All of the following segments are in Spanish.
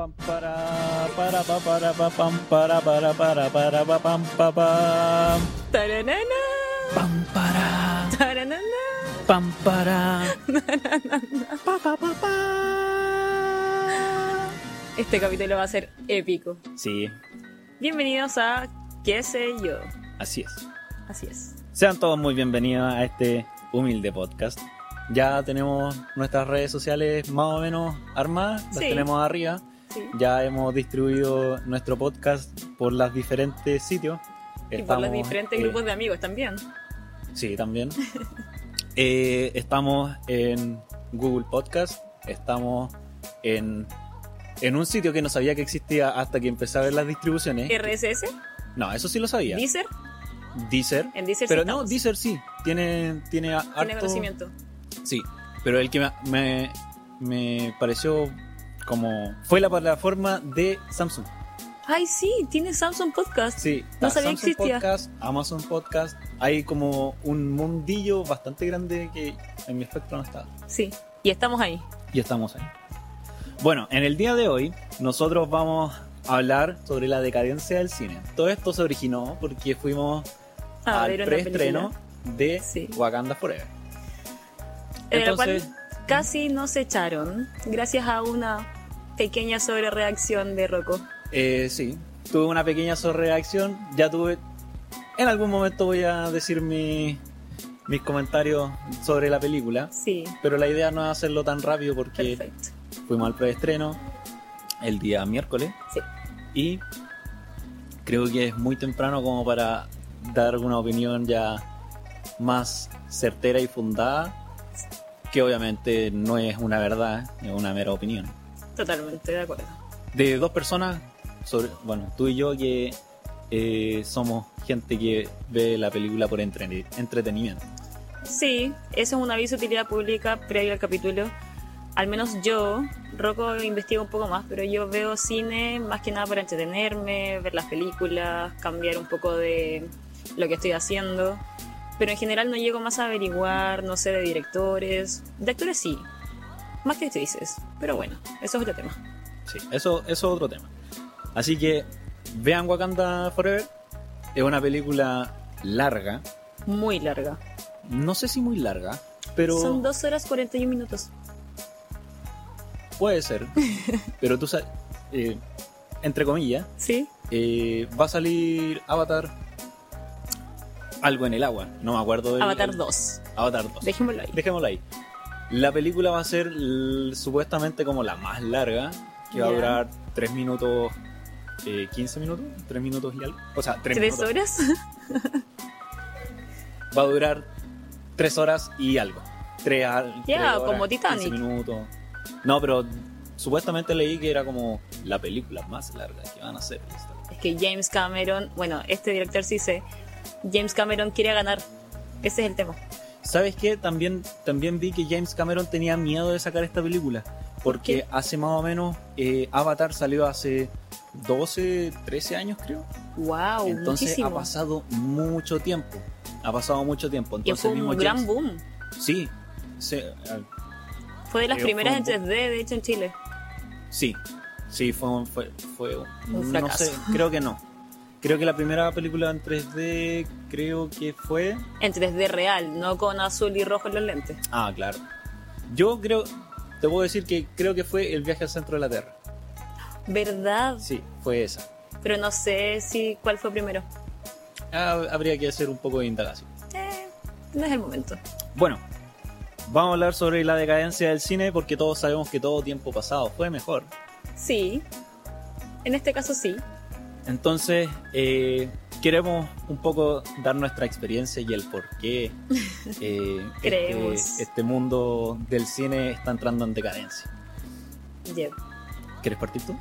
pam para para pa para pa pam para para para para pa pam pa pam Taranana, pam para taranana. pam para pa pa pa pa Este capítulo va a ser épico. Sí, Bienvenidos a ¿Qué sé yo? así es. Así es. Sean todos muy bienvenidos a este humilde podcast. Ya tenemos nuestras redes sociales más o menos armadas, las Sí. tenemos arriba. Sí. Ya hemos distribuido nuestro podcast por los diferentes sitios. Y por los diferentes eh, grupos de amigos también. Sí, también. Eh, estamos en Google Podcast, estamos en, en un sitio que no sabía que existía hasta que empecé a ver las distribuciones. RSS, No, eso sí lo sabía. Deezer, Deezer. en Deezer sí Pero no, estamos. Deezer sí. Tiene, tiene, Tiene harto- conocimiento. Sí, pero el que me, me, me pareció como... Fue la plataforma de Samsung. Ay, sí, tiene Samsung Podcast. Sí, No sabía Samsung existía. Podcast, Amazon Podcast. Hay como un mundillo bastante grande que en mi espectro no está. Sí. Y estamos ahí. Y estamos ahí. Bueno, en el día de hoy nosotros vamos a hablar sobre la decadencia del cine. Todo esto se originó porque fuimos A al preestreno de Sí. Wakanda Forever. En Entonces, cual casi nos echaron gracias a una pequeña sobrereacción de Rocco. eh, sí, tuve una pequeña sobrereacción. Ya tuve... En algún momento voy a decir mi- mis comentarios sobre la película. Sí, Pero la idea no es hacerlo tan rápido porque perfecto. fuimos al preestreno el día miércoles. Sí. Y creo que es muy temprano como para dar una opinión ya más certera y fundada, que obviamente no es una verdad, es una mera opinión. Totalmente de acuerdo. De dos personas, sobre, bueno, tú y yo que eh, somos gente que ve la película por entre- entretenimiento. Sí, eso es un aviso de utilidad pública previo al capítulo. Al menos yo, Rocco investiga un poco más, pero yo veo cine más que nada para entretenerme, ver las películas, cambiar un poco de lo que estoy haciendo. Pero en general no llego más a averiguar, no sé, de directores. De actores sí, más que actrices. Pero bueno, eso es otro tema. Sí, eso, eso es otro tema. Así que vean Wakanda Forever. Es una película larga. Muy larga. No sé si muy larga, pero Son 2 horas 41 minutos. puede ser. pero tú sabes, eh, entre comillas, ¿Sí? eh, va a salir Avatar. Algo en el agua. No me acuerdo del. Avatar el- 2. Avatar 2. Dejémoslo ahí. Dejémoslo ahí. La película va a ser supuestamente como la más larga, que va a durar 3 minutos, eh, 15 minutos, 3 minutos y algo. O sea, 3 ¿Tres horas? Va a durar 3 horas y algo. 3 Ya, como Titanic. minutos. No, pero supuestamente leí que era como la película más larga que van a hacer. Es que James Cameron, bueno, este director sí sé, James Cameron quiere ganar. Ese es el tema. ¿Sabes qué? También, también vi que James Cameron tenía miedo de sacar esta película. Porque qué? hace más o menos eh, Avatar salió hace 12, 13 años creo. Wow, Entonces muchísimo. ha pasado mucho tiempo. Ha pasado mucho tiempo. y Entonces fue un mismo gran James- boom. Sí, sí, ah, Fue de las primeras en fue un 3D, de hecho, en Chile. sí, sí, fue, un- fue, fue un- Un no fracaso. sé, creo que no. Creo que la primera película en 3D creo que fue... En 3D real, no con azul y rojo en los lentes. Ah, claro. Yo creo, te puedo decir que creo que fue El viaje al centro de la Tierra. ¿Verdad? Sí, fue esa. Pero no sé si cuál fue primero. Ah, habría que hacer un poco de indagación. Eh, no es el momento. Bueno, vamos a hablar sobre la decadencia del cine porque todos sabemos que todo tiempo pasado fue mejor. Sí. En este caso sí. Entonces, eh, queremos un poco dar nuestra experiencia y el por qué eh, este, este mundo del cine está entrando en decadencia. Ya. ¿Quieres partir tú?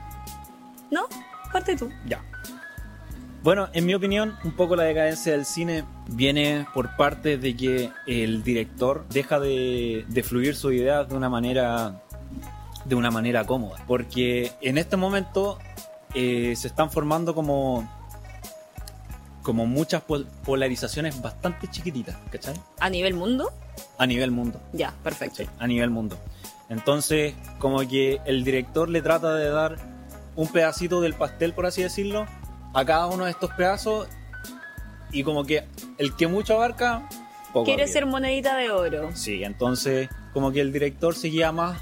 ¿No? Parte tú. Ya. Bueno, en mi opinión, un poco la decadencia del cine viene por parte de que el director deja de, de fluir sus ideas de una manera de una manera cómoda. Porque en este momento eh, se están formando como como muchas pol- polarizaciones bastante chiquititas, ¿cachai? ¿A nivel mundo? A nivel mundo. Ya, perfecto. Sí, a nivel mundo. Entonces, como que el director le trata de dar un pedacito del pastel, por así decirlo, a cada uno de estos pedazos y como que el que mucho abarca, poco Quiere arriba. ser monedita de oro. Sí, entonces como que el director se guía más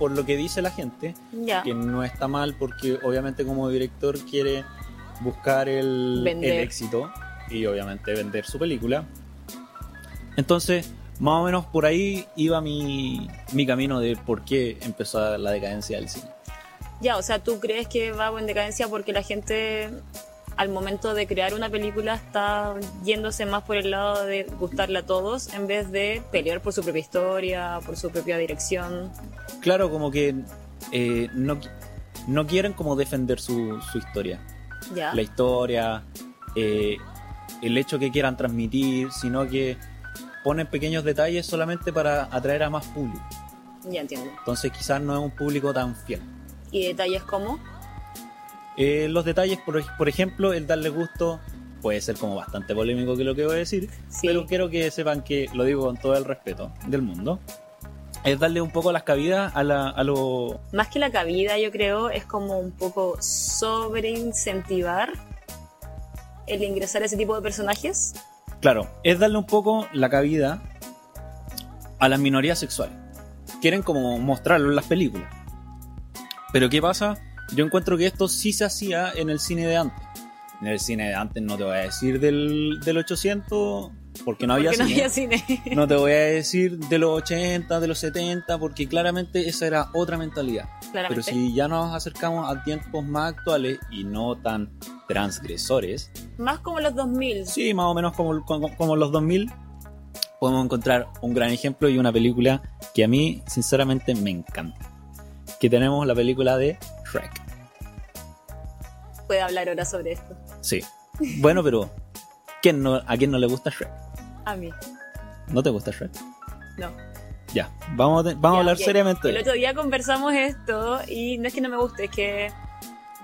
por lo que dice la gente, Ya. que no está mal porque obviamente como director quiere buscar el éxito y obviamente vender su película. Entonces, más o menos por ahí iba mi, mi camino de por qué empezó la decadencia del cine. Ya, o sea, ¿tú crees que va en decadencia porque la gente al momento de crear una película está yéndose más por el lado de gustarle a todos en vez de pelear por su propia historia, por su propia dirección? Claro, como que eh, no, no quieren como defender su, su historia. Ya. La historia, eh, el hecho que quieran transmitir, sino que ponen pequeños detalles solamente para atraer a más público. Ya entiendo. Entonces quizás no es un público tan fiel. ¿Y detalles como? Eh, los detalles, por, por ejemplo, el darle gusto puede ser como bastante polémico que lo que voy a decir, Sí. pero quiero que sepan que lo digo con todo el respeto del mundo. Es darle un poco las cabidas a, la, a lo... Más que la cabida, yo creo, es como un poco sobreincentivar el ingresar a ese tipo de personajes. Claro, es darle un poco la cabida a las minorías sexuales. Quieren como mostrarlo en las películas. Pero ¿qué pasa? Yo encuentro que esto sí se hacía en el cine de antes. En el cine de antes no te voy a decir del, del 800 porque no había porque no cine. había cine. No te voy a decir de los 80, de los 70, porque claramente esa era otra mentalidad. Pero Claramente. si ya nos acercamos a tiempos más actuales y no tan transgresores, Más como los 2000. sí, más o menos como, como, como los 2000, podemos encontrar un gran ejemplo y una película que a mí, sinceramente, me encanta. Que tenemos la película de Shrek. Puede hablar ahora sobre esto. Sí. Bueno, pero ¿quién no, ¿a quién no le gusta Shrek? A mí. ¿No te gusta Shrek? No. Ya, vamos, a, vamos a Ya, hablar seriamente. El otro día conversamos esto y no es que no me guste, es que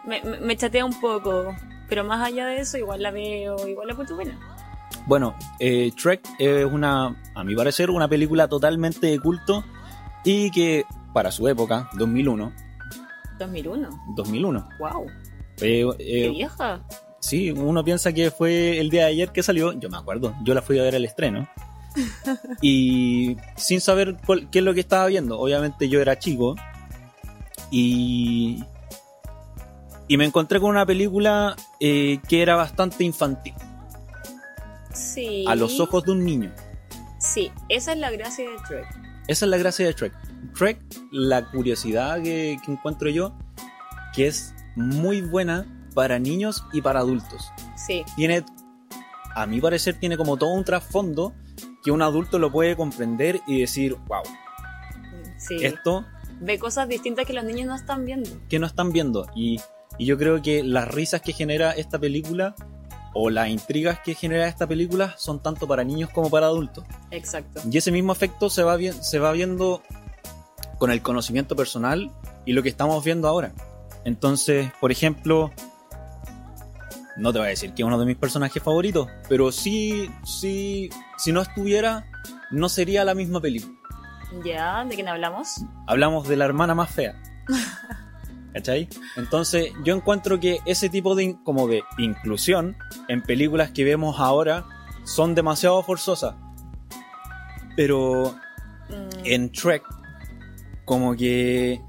me, chatea un poco. Pero más allá de eso, igual la veo, igual la encuentro buena. Bueno, eh, Trek es una, a mi parecer, una película totalmente de culto y que para su época, 2001, 2001. 2001, Wow. eh, Qué vieja. sí, uno piensa que fue el día de ayer que salió, yo me acuerdo, yo la fui a ver al estreno y sin saber cuál- qué es lo que estaba viendo, obviamente yo era chico y y me encontré con una película eh, que era bastante infantil, Sí. a los ojos de un niño. Sí, esa es la gracia de Trek. Esa es la gracia de Trek. Trek, la curiosidad que, que encuentro yo, que es muy buena para niños y para adultos. Sí, Tiene, a mi parecer, tiene como todo un trasfondo que un adulto lo puede comprender y decir, wow, sí. esto Ve cosas distintas que los niños no están viendo. que no están viendo. Y, y yo creo que las risas que genera esta película o las intrigas que genera esta película son tanto para niños como para adultos. Exacto. Y ese mismo efecto se va, vi- se va viendo con el conocimiento personal y lo que estamos viendo ahora. Entonces, por ejemplo, no te voy a decir que es uno de mis personajes favoritos, pero sí, sí, si no estuviera, no sería la misma película. ¿Ya? ¿De quién hablamos? Hablamos de la hermana más fea. ¿Cachai? Entonces, yo encuentro que ese tipo de, como de inclusión en películas que vemos ahora son demasiado forzosas. Pero Mm, en Trek como que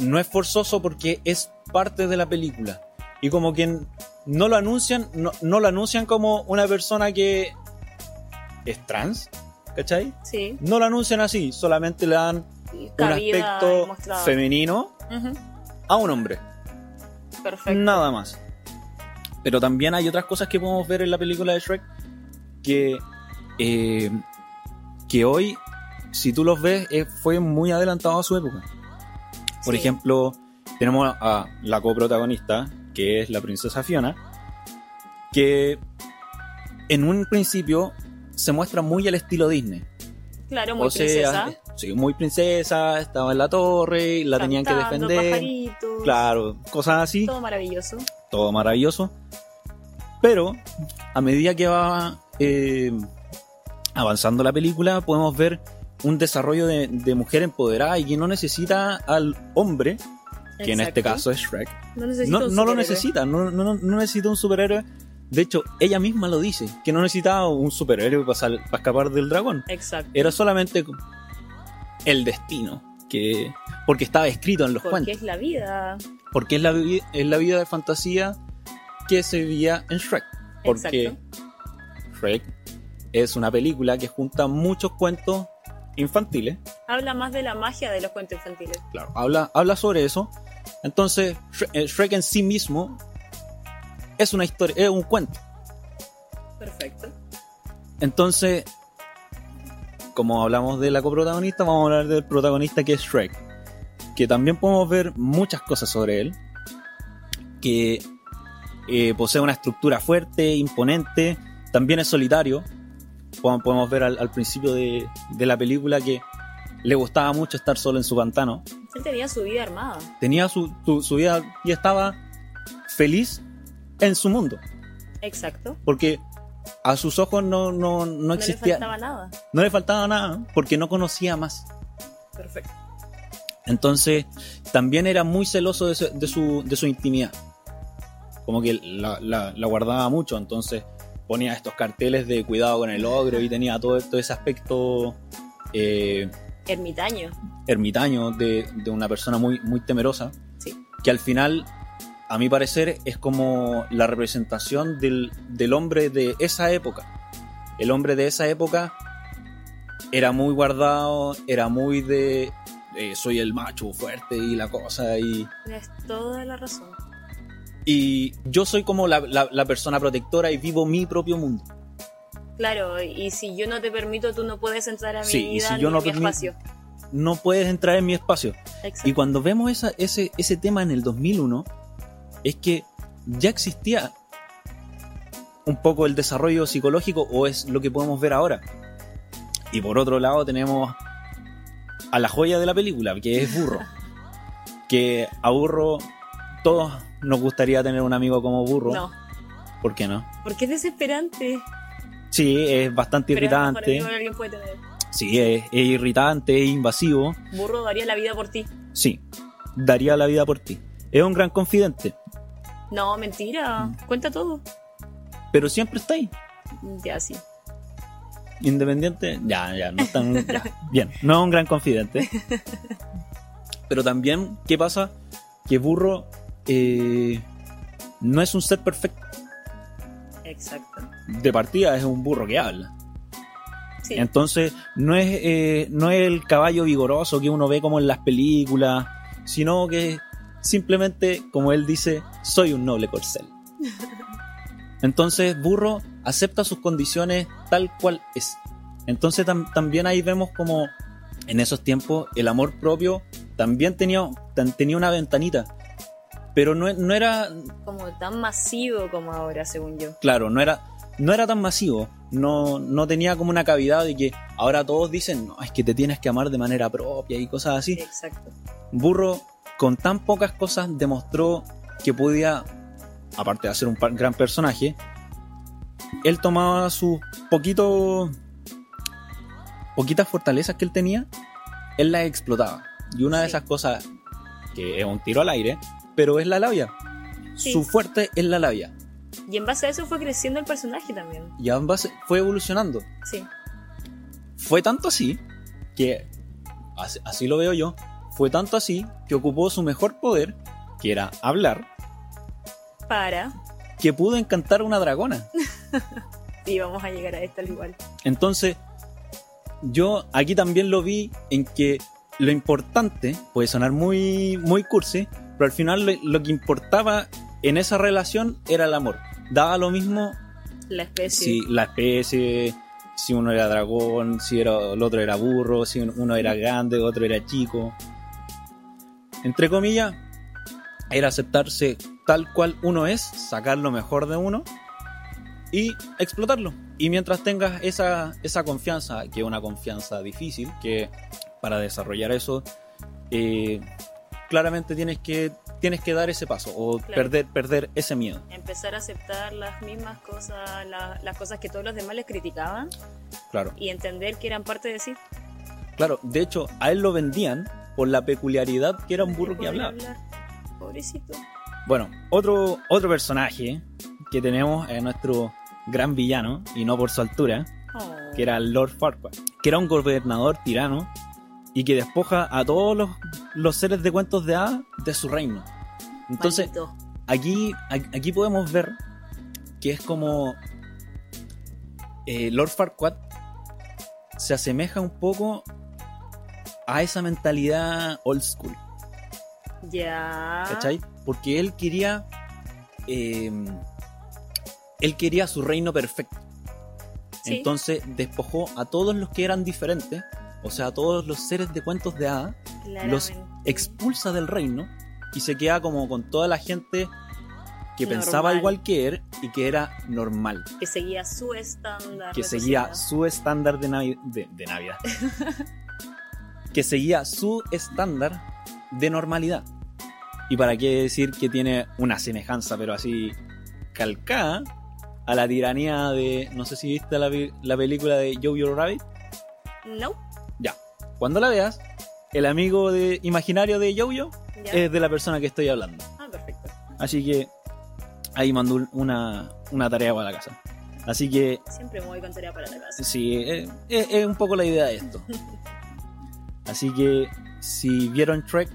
no es forzoso porque es parte de la película y como que no lo anuncian no, no lo anuncian como una persona que es trans ¿cachai? sí. no lo anuncian así solamente le dan un aspecto femenino a un hombre Perfecto. nada más. Pero también hay otras cosas que podemos ver en la película de Shrek que, eh, que hoy, si tú los ves, eh, fue muy adelantado a su época. Por Sí. ejemplo, tenemos a la coprotagonista, que es la princesa Fiona, que en un principio se muestra muy al estilo Disney. Claro, muy o sea, princesa. sí, muy princesa, estaba en la torre, la tenían que defender. pajaritos, Claro, cosas así Todo maravilloso. todo maravilloso. Pero a medida que va eh, avanzando la película, podemos ver un desarrollo de, de mujer empoderada y que no necesita al hombre que en este caso es Shrek. No, No, no lo necesita, no, no, no necesita un superhéroe. De hecho, ella misma lo dice, que no necesitaba un superhéroe para, sal- para escapar del dragón. Exacto. Era solamente el destino, que porque estaba escrito en los Porque cuentos. es la vida. Porque es la, es la vida de fantasía que se vivía en Shrek. Porque Exacto. Shrek es una película que junta muchos cuentos infantiles. Habla más de la magia de los cuentos infantiles. Claro, habla, habla sobre eso. Entonces, Shrek, eh, Shrek en sí mismo es una historia, es un cuento. Perfecto. Entonces, como hablamos de la coprotagonista, vamos a hablar del protagonista que es Shrek. Que también podemos ver muchas cosas sobre él. Que eh, posee una estructura fuerte, imponente. También es solitario. Podemos ver al, al principio de, de la película que le gustaba mucho estar solo en su pantano. Él tenía su vida armada. Tenía su, su- su vida y estaba feliz en su mundo. Exacto. Porque a sus ojos no, no, no No le existía. faltaba nada. no le faltaba nada porque no conocía más. Perfecto. Entonces, también era muy celoso de su, de su, de su intimidad. Como que la, la- la guardaba mucho, entonces ponía estos carteles de cuidado con el ogro y tenía todo, todo ese aspecto eh, Ermitaño. ermitaño de, de una persona muy, muy temerosa, Sí. que al final, a mi parecer, es como la representación del, del hombre de esa época. El hombre de esa época era muy guardado, era muy de eh, soy el macho fuerte y la cosa y, Tienes toda la razón. Y yo soy como la, la- la persona protectora y vivo mi propio mundo. Claro, y si yo no te permito, tú no puedes entrar a mi Sí, y vida si ni yo no mi permito- espacio. No puedes entrar en mi espacio. Exacto. Y cuando vemos esa- ese, ese tema en el 2001, es que ya existía un poco el desarrollo psicológico o es lo que podemos ver ahora. Y por otro lado tenemos a la joya de la película, que es Burro. que a Burro todos nos gustaría tener un amigo como Burro. No, ¿Por qué no? porque es desesperante. Sí, es bastante Pero irritante. alguien puede tener. Sí, es, es irritante, es invasivo. Burro daría la vida por ti. Sí, daría la vida por ti. Es un gran confidente, No, mentira. Mm. Cuenta todo. pero siempre está ahí. Ya, sí. Independiente, ya, ya, no es tan. ya, bien, no es un gran confidente. Pero también, ¿qué pasa? Que Burro eh, no es un ser perfecto. Exacto. De partida es un burro que habla. Sí. Entonces, no es, eh, no es el caballo vigoroso que uno ve como en las películas, sino que simplemente, como él dice, soy un noble corcel. Entonces, Burro acepta sus condiciones tal cual es. Entonces, tam- también ahí vemos como en esos tiempos el amor propio también tenía, tenía una ventanita. Pero no, no era, Como tan masivo como ahora, según yo. claro, no era, no era tan masivo, no, no tenía como una cavidad de que ahora todos dicen, no, es que te tienes que amar de manera propia y cosas así. Exacto. Burro, con tan pocas cosas, demostró que podía, aparte de ser un gran personaje, él tomaba sus poquitos, poquitas fortalezas que él tenía, él las explotaba. Y una de esas cosas, que es un tiro al aire, pero es la labia. Sí. Su fuerte es la labia. Y en base a eso fue creciendo el personaje también. Y ambas fue evolucionando. Sí. Fue tanto así que, así, así lo veo yo, fue tanto así que ocupó su mejor poder, que era hablar, Para. que pudo encantar a una dragona. Y vamos a llegar a esto al igual. Entonces, yo aquí también lo vi en que lo importante, puede sonar muy, muy cursi, pero al final lo, lo que importaba en esa relación era el amor. Daba lo mismo La especie. si la especie, si uno era dragón, si era, el otro era burro, si uno era grande, otro era chico. Entre comillas, era aceptarse tal cual uno es, sacar lo mejor de uno y explotarlo. Y mientras tengas esa, esa confianza, que es una confianza difícil, que para desarrollar eso, eh, claramente tienes que, tienes que dar ese paso o Claro. perder, perder ese miedo. Empezar a aceptar las mismas cosas, la- las cosas que todos los demás les criticaban Claro. y entender que eran parte de sí. Claro, de hecho, a él lo vendían por la peculiaridad que era un burro que hablaba. hablar. Pobrecito. Bueno, otro, otro personaje que tenemos es nuestro gran villano, y no por su altura, Oh. que era Lord Farquaad, que era un gobernador tirano y que despoja a todos los, los seres de cuentos de hadas de su reino. Entonces, Maldito. aquí, aquí podemos ver que es como eh, Lord Farquaad se asemeja un poco a esa mentalidad old school, Ya. ¿cachai? Porque él quería eh, él quería su reino perfecto. Sí. Entonces despojó a todos los que eran diferentes, o sea, todos los seres de cuentos de hadas, los expulsa del reino y se queda como con toda la gente que Normal. pensaba igual que él y que era normal, Que seguía su estándar. que de seguía su estándar de, navi- de, de Navidad, que seguía su estándar de normalidad. Y para qué decir que tiene una semejanza, pero así calcada, a la tiranía de, no sé si viste la, la película de Jojo Rabbit, No. Cuando la veas, el amigo de, imaginario de Jojo Ya. es de la persona que estoy hablando. Ah, perfecto. Así que ahí mandó un- una, una tarea para la casa. Así que Siempre me voy con tarea para la casa. sí, eh, es, es un poco la idea de esto. Así que si vieron Trek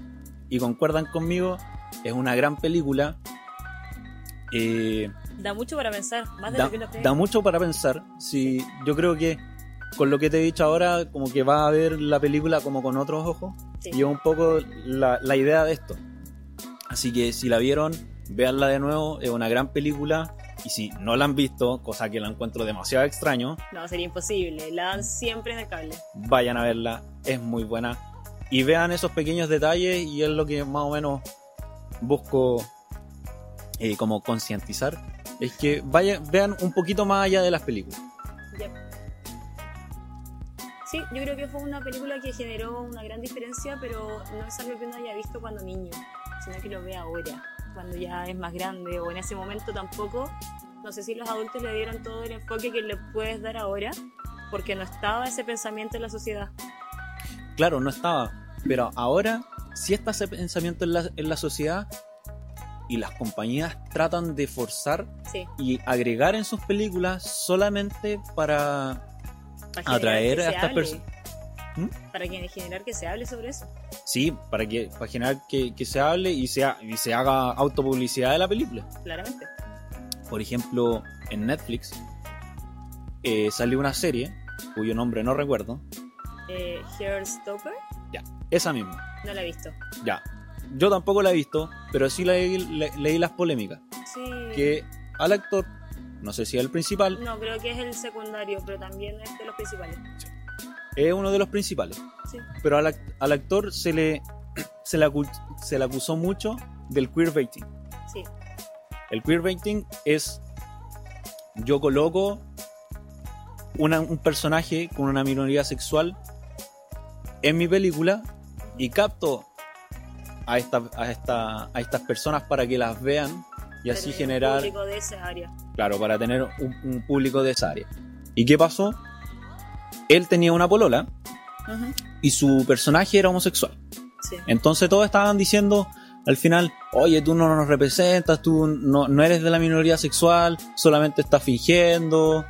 y concuerdan conmigo, es una gran película. Eh, Da mucho para pensar, más de da, lo que uno cree. da mucho para pensar. Sí, yo creo que con lo que te he dicho ahora, como que va a ver la película como con otros ojos. Sí. Y es un poco la, la idea de esto. Así que si la vieron, véanla de nuevo. Es una gran película. Y si no la han visto, cosa que la encuentro demasiado extraño, No, sería imposible. La dan siempre en el cable. vayan a verla. Es muy buena. Y vean esos pequeños detalles y es lo que más o menos busco eh, como concientizar. Es que vayan, vean un poquito más allá de las películas. Ya. Sí, yo creo que fue una película que generó una gran diferencia, pero no es algo que uno haya visto cuando niño, sino que lo ve ahora, cuando ya es más grande o en ese momento tampoco. No sé si los adultos le dieron todo el enfoque que le puedes dar ahora, porque no estaba ese pensamiento en la sociedad. Claro, no estaba. Pero ahora sí está ese pensamiento en la, en la sociedad y las compañías tratan de forzar Sí, y agregar en sus películas solamente para para atraer a estas personas. ¿Mm? Para que generar que se hable sobre eso. Sí, para que para generar que, que se hable y se, ha- y se haga autopublicidad de la película. Claramente. Por ejemplo, en Netflix eh, salió una serie cuyo nombre no recuerdo. Eh, Hairstopper, Esa misma. no la he visto. Ya. Yo tampoco la he visto, pero sí leí, le- leí las polémicas. Sí. Que al actor, no sé si es el principal, No, creo que es el secundario, pero también es de los principales. es uno de los principales. Sí. Pero al, act- al actor se le, se, le se le acusó mucho del queerbaiting. Sí. El queerbaiting es yo coloco una- un personaje con una minoría sexual en mi película y capto a, esta, a, esta, a estas personas para que las vean y así Tener un generar, público de esa área. claro, para tener un, un público de esa área. ¿Y qué pasó? Él tenía una polola y su personaje era homosexual. Sí. Entonces todos estaban diciendo al final, oye, tú no nos representas, tú no, no eres de la minoría sexual, solamente estás fingiendo.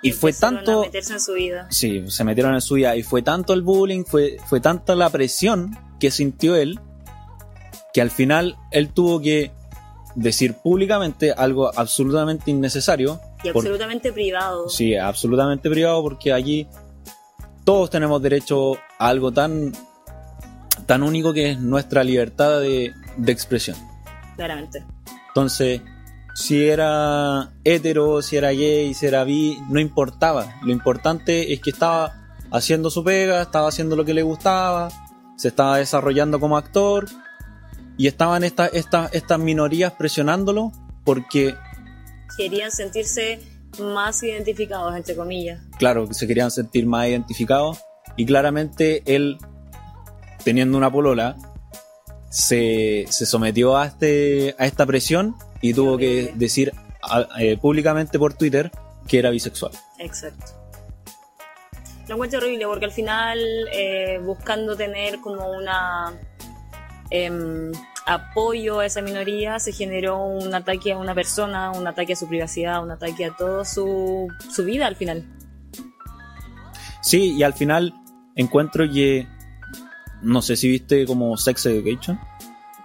Y fue tanto... A meterse en su vida. Sí, se metieron en su vida y fue tanto el bullying, fue, fue tanta la presión que sintió él, que al final él tuvo que decir públicamente algo absolutamente innecesario. Y por- absolutamente privado. Sí, absolutamente privado porque allí todos tenemos derecho a algo tan, tan único que es nuestra libertad de, de expresión. Claramente. Entonces, si era hetero, si era gay, si era bi, no importaba. Lo importante es que estaba haciendo su pega, estaba haciendo lo que le gustaba, se estaba desarrollando como actor y estaban estas estas estas minorías presionándolo porque Querían sentirse más identificados, entre comillas. claro, que se querían sentir más identificados y claramente él, teniendo una polola, se, se sometió a, este, a esta presión y tuvo que decir a- eh, públicamente por Twitter que era bisexual. Exacto. Lo encuentro horrible porque al final, eh, buscando tener como una. em, apoyo a esa minoría, se generó un ataque a una persona, un ataque a su privacidad, un ataque a toda su, su vida al final. Sí, y al final encuentro que. No sé si viste como Sex Education.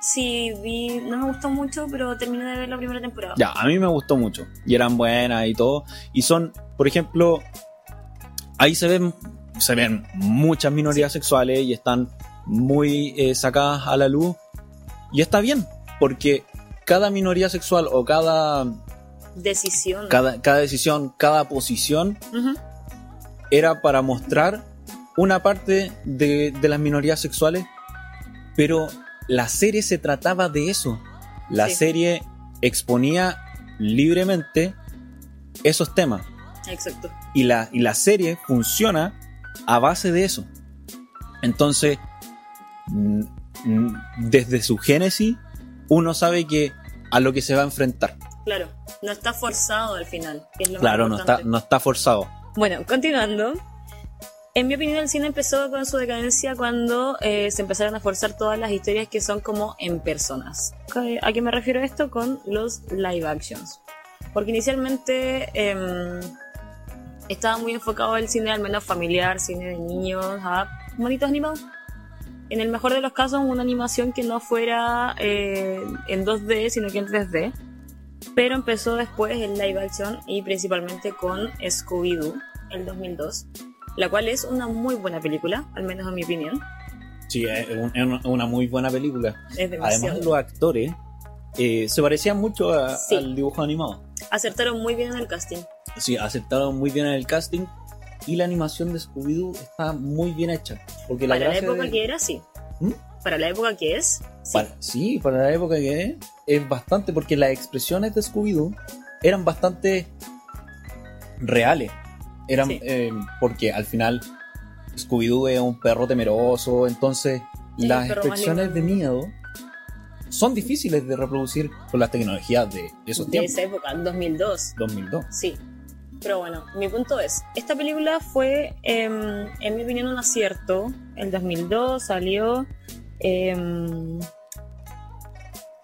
Sí, vi, no me gustó mucho, pero terminé de ver la primera temporada. Ya, a mí me gustó mucho. Y eran buenas y todo. Y son, por ejemplo, ahí se ven, se ven muchas minorías sexuales y están muy eh, sacadas a la luz. Y está bien, porque cada minoría sexual o cada, Decisión. cada, cada decisión, cada posición era para mostrar una parte de, de las minorías sexuales, pero la serie se trataba de eso. La Sí. serie exponía libremente esos temas. Exacto. Y la, y la serie funciona a base de eso. Entonces, mm, desde su génesis, uno sabe que a lo que se va a enfrentar. Claro. No está forzado al final. que es lo más Claro, no está, no está forzado. Bueno, continuando. En mi opinión, el cine empezó con su decadencia cuando eh, se empezaron a forzar todas las historias que son como en personas. ¿Qué- ¿A qué me refiero esto? Con los live actions. Porque inicialmente em, estaba muy enfocado el cine, al menos familiar, cine de niños, a monitos animados. En el mejor de los casos, una animación que no fuera eh, en 2D, sino que en 3D. Pero empezó después el live action y principalmente con Scooby-Doo, el 2002, la cual es una muy buena película, al menos en mi opinión. Sí, es un- es una- muy buena película. Es. Además, los actores eh, se parecían mucho a- Sí. al dibujo animado. Acertaron muy bien en el casting. Sí, aceptaron muy bien en el casting y la animación de Scooby-Doo está muy bien hecha. Porque Para la época de- que era, sí. ¿Mm? Para la época que es, sí. Para- sí, para la época que es, es bastante, porque las expresiones de Scooby-Doo eran bastante reales. Eran, Sí. eh, porque al final Scooby-Doo es un perro temeroso, entonces las expresiones de miedo son difíciles de reproducir con las tecnologías de esos de tiempos. esa época, 2002. 2002. Sí. Pero bueno, mi punto es, esta película fue, em, en mi opinión, un acierto. El 2002 salió... em,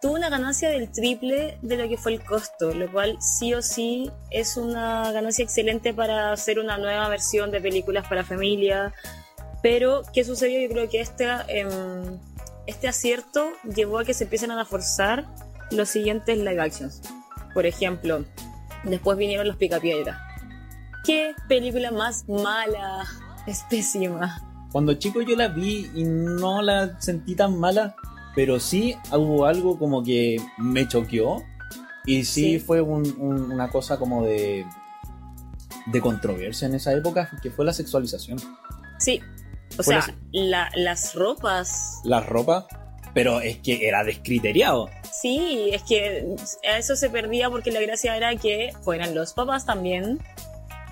tuvo una ganancia del triple de lo que fue el costo, lo cual sí o sí es una ganancia excelente para hacer una nueva versión de películas para familia. Pero, ¿qué sucedió? Yo creo que este, este acierto llevó a que se empiecen a forzar los siguientes live actions. Por ejemplo, Después vinieron los Picapiedra. ¿Qué película más mala? Es pésima. Cuando chico yo la vi y no la sentí tan mala, pero sí hubo algo como que me choqueó y sí, Sí. fue un- un- una cosa como de de controversia en esa época, que fue la sexualización. Sí. O Fue sea, la- la- las ropas. Las ropas, pero es que era descriteriado. Sí, es que a eso se perdía porque la gracia era que fueran los papás también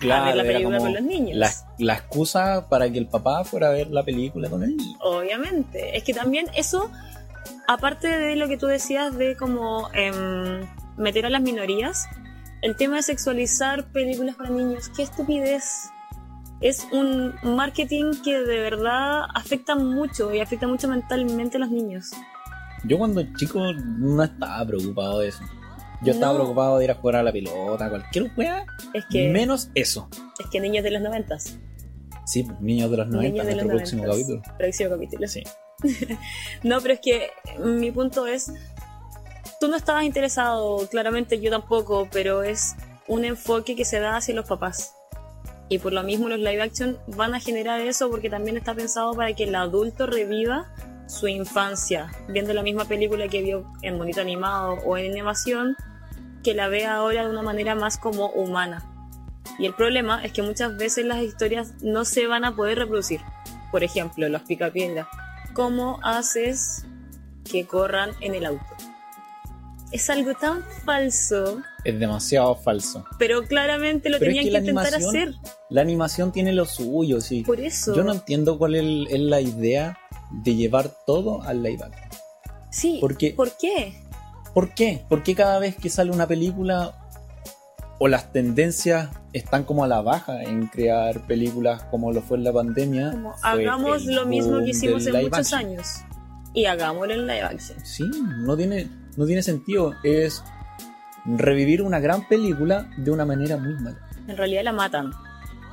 a ver la película con los niños. La, la excusa para que el papá fuera a ver la película con el niño. Obviamente. Es que también eso, aparte de lo que tú decías de como em, meter a las minorías, el tema de sexualizar películas para niños, qué estupidez. Es un marketing que de verdad afecta mucho y afecta mucho mentalmente a los niños. Yo cuando chico no estaba preocupado de eso. Yo estaba preocupado de ir a jugar a la pelota, cualquier wea, Es que, menos eso. es que niños de los noventas. Sí, Niños de los 90, Niños de los nuestro próximo noventas. capítulo. Próximo capítulo. Sí. No, pero es que mi punto es, tú no estabas interesado, claramente yo tampoco, pero es un enfoque que se da hacia los papás. Y por lo mismo los live action van a generar eso porque también está pensado para que el adulto reviva su infancia, viendo la misma película que vio en bonito animado o en animación, que la vea ahora de una manera más como humana. Y el problema es que muchas veces las historias no se van a poder reproducir. Por ejemplo, los picapiedras. ¿Cómo haces que corran en el auto? Es algo tan falso, Es demasiado falso. pero claramente lo Pero es tenían que intentar hacer. La animación tiene lo suyo, sí. Por eso. Yo no entiendo cuál es, es la idea de llevar todo al live action. Sí, porque- ¿por qué? ¿Por qué? ¿Por qué cada vez que sale una película o las tendencias están como a la baja en crear películas como lo fue en la pandemia? Como hagamos lo mismo que hicimos en muchos action. años. y hagámoslo en live action. Sí, no tiene, no tiene sentido. Es revivir una gran película de una manera muy mala. En realidad la matan.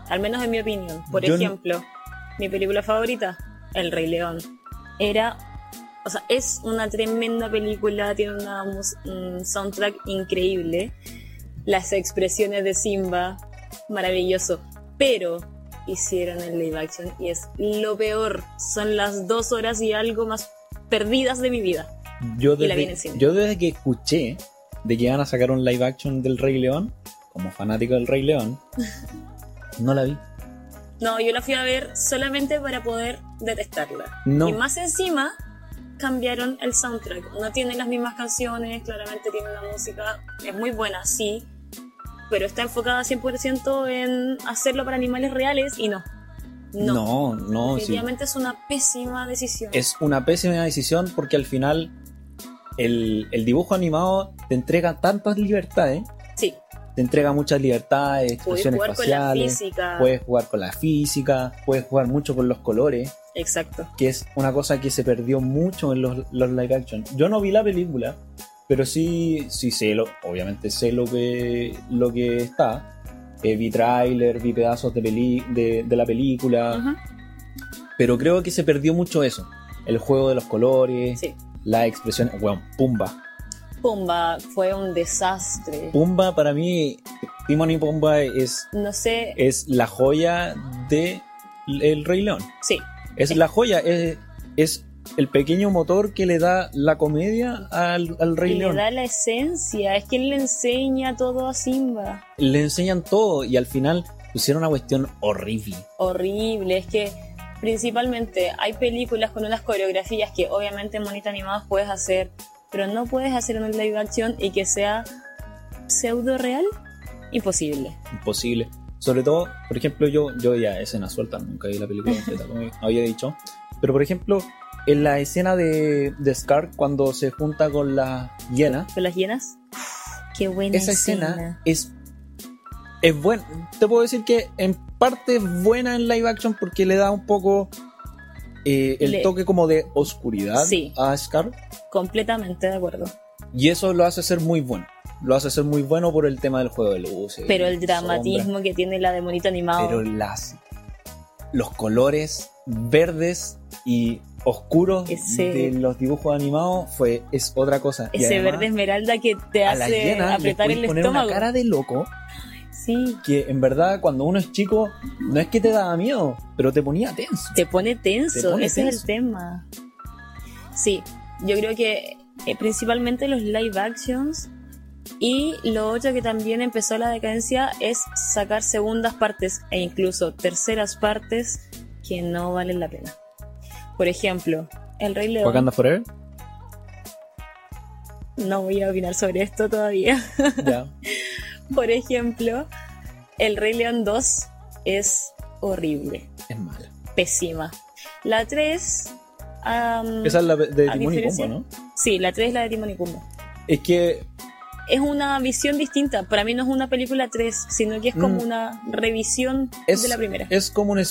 Al menos en mi opinión. Por Yo no- ejemplo, mi película favorita, El Rey León. Era. O sea, es una tremenda película, tiene una un soundtrack increíble. Las expresiones de Simba, maravilloso. Pero hicieron el live action y es lo peor. Son las dos horas y algo más perdidas de mi vida. Yo desde, yo desde que escuché de que iban a sacar un live action del Rey León, como fanático del Rey León, no la vi. No, yo la fui a ver solamente para poder detestarla. No. Y más encima, cambiaron el soundtrack. No tiene las mismas canciones, claramente tiene una música, es muy buena, sí, pero está enfocada 100% en hacerlo para animales reales y no. No. No, no, sí. Definitivamente es una pésima decisión. Es una pésima decisión porque al final el, el dibujo animado te entrega tantas libertades, Sí, te entrega muchas libertades, puedes expresiones con la faciales, física. puedes jugar con la física, puedes jugar mucho con los colores. Exacto. que es una cosa que se perdió mucho en los, los live action. Yo no vi la película, pero sí, sí sé, lo, obviamente sé lo que, lo que está. Eh, vi tráiler, vi pedazos de, peli- de, de la película, Ujú, pero creo que se perdió mucho eso. El juego de los colores, Sí. La expresión, bueno, Pumba. Pumba fue un desastre. Pumba para mí, Timon y Pumba es, No sé. es la joya de El Rey León. Sí, Es la joya, es, es el pequeño motor que le da la comedia al, al Rey León. le da la esencia. Es que él le enseña todo a Simba. Le enseñan todo y al final pusieron una cuestión horrible. horrible. Es que principalmente hay películas con unas coreografías que obviamente en monitos animados puedes hacer, pero no puedes hacer en un live action y que sea pseudo real. Imposible. Imposible. Sobre todo, por ejemplo, yo, yo ya escena suelta, nunca vi la película completa, como había dicho. Pero por ejemplo, en la escena de, de Scar cuando se junta con la hiena, ¿Con las hienas? Qué buena esa escena. escena es es buena. Te puedo decir que en parte buena en live action porque le da un poco eh, el Le- toque como de oscuridad Sí. a Scar. Completamente de acuerdo. Y eso lo hace ser muy bueno. Lo hace ser muy bueno por el tema del juego de luces. Pero el sombras. dramatismo que tiene la de monito animado. Pero las los colores verdes y oscuros Ese- de los dibujos animados fue es otra cosa. Y ese además, verde esmeralda que te a la hace le apretar puedes el poner estómago. una cara de loco Sí, que en verdad cuando uno es chico no es que te daba miedo, pero te ponía tenso. te pone tenso, Te pone ese es el tema. Sí, yo creo que eh, principalmente los live actions y lo otro que también empezó la decadencia es sacar segundas partes e incluso terceras partes que no valen la pena. Por ejemplo, El Rey León. Wakanda Forever. No voy a opinar sobre esto todavía. Ya. Por ejemplo, El Rey León 2 es horrible, Es mala. pésima. La 3... am, Esa es la de Timón y Pumba, ¿no? Sí, la 3 es la de Timón y Pumba. Es que Es una visión distinta. Para mí no es una película 3, sino que es como Mm. una revisión es, de la primera. es como un...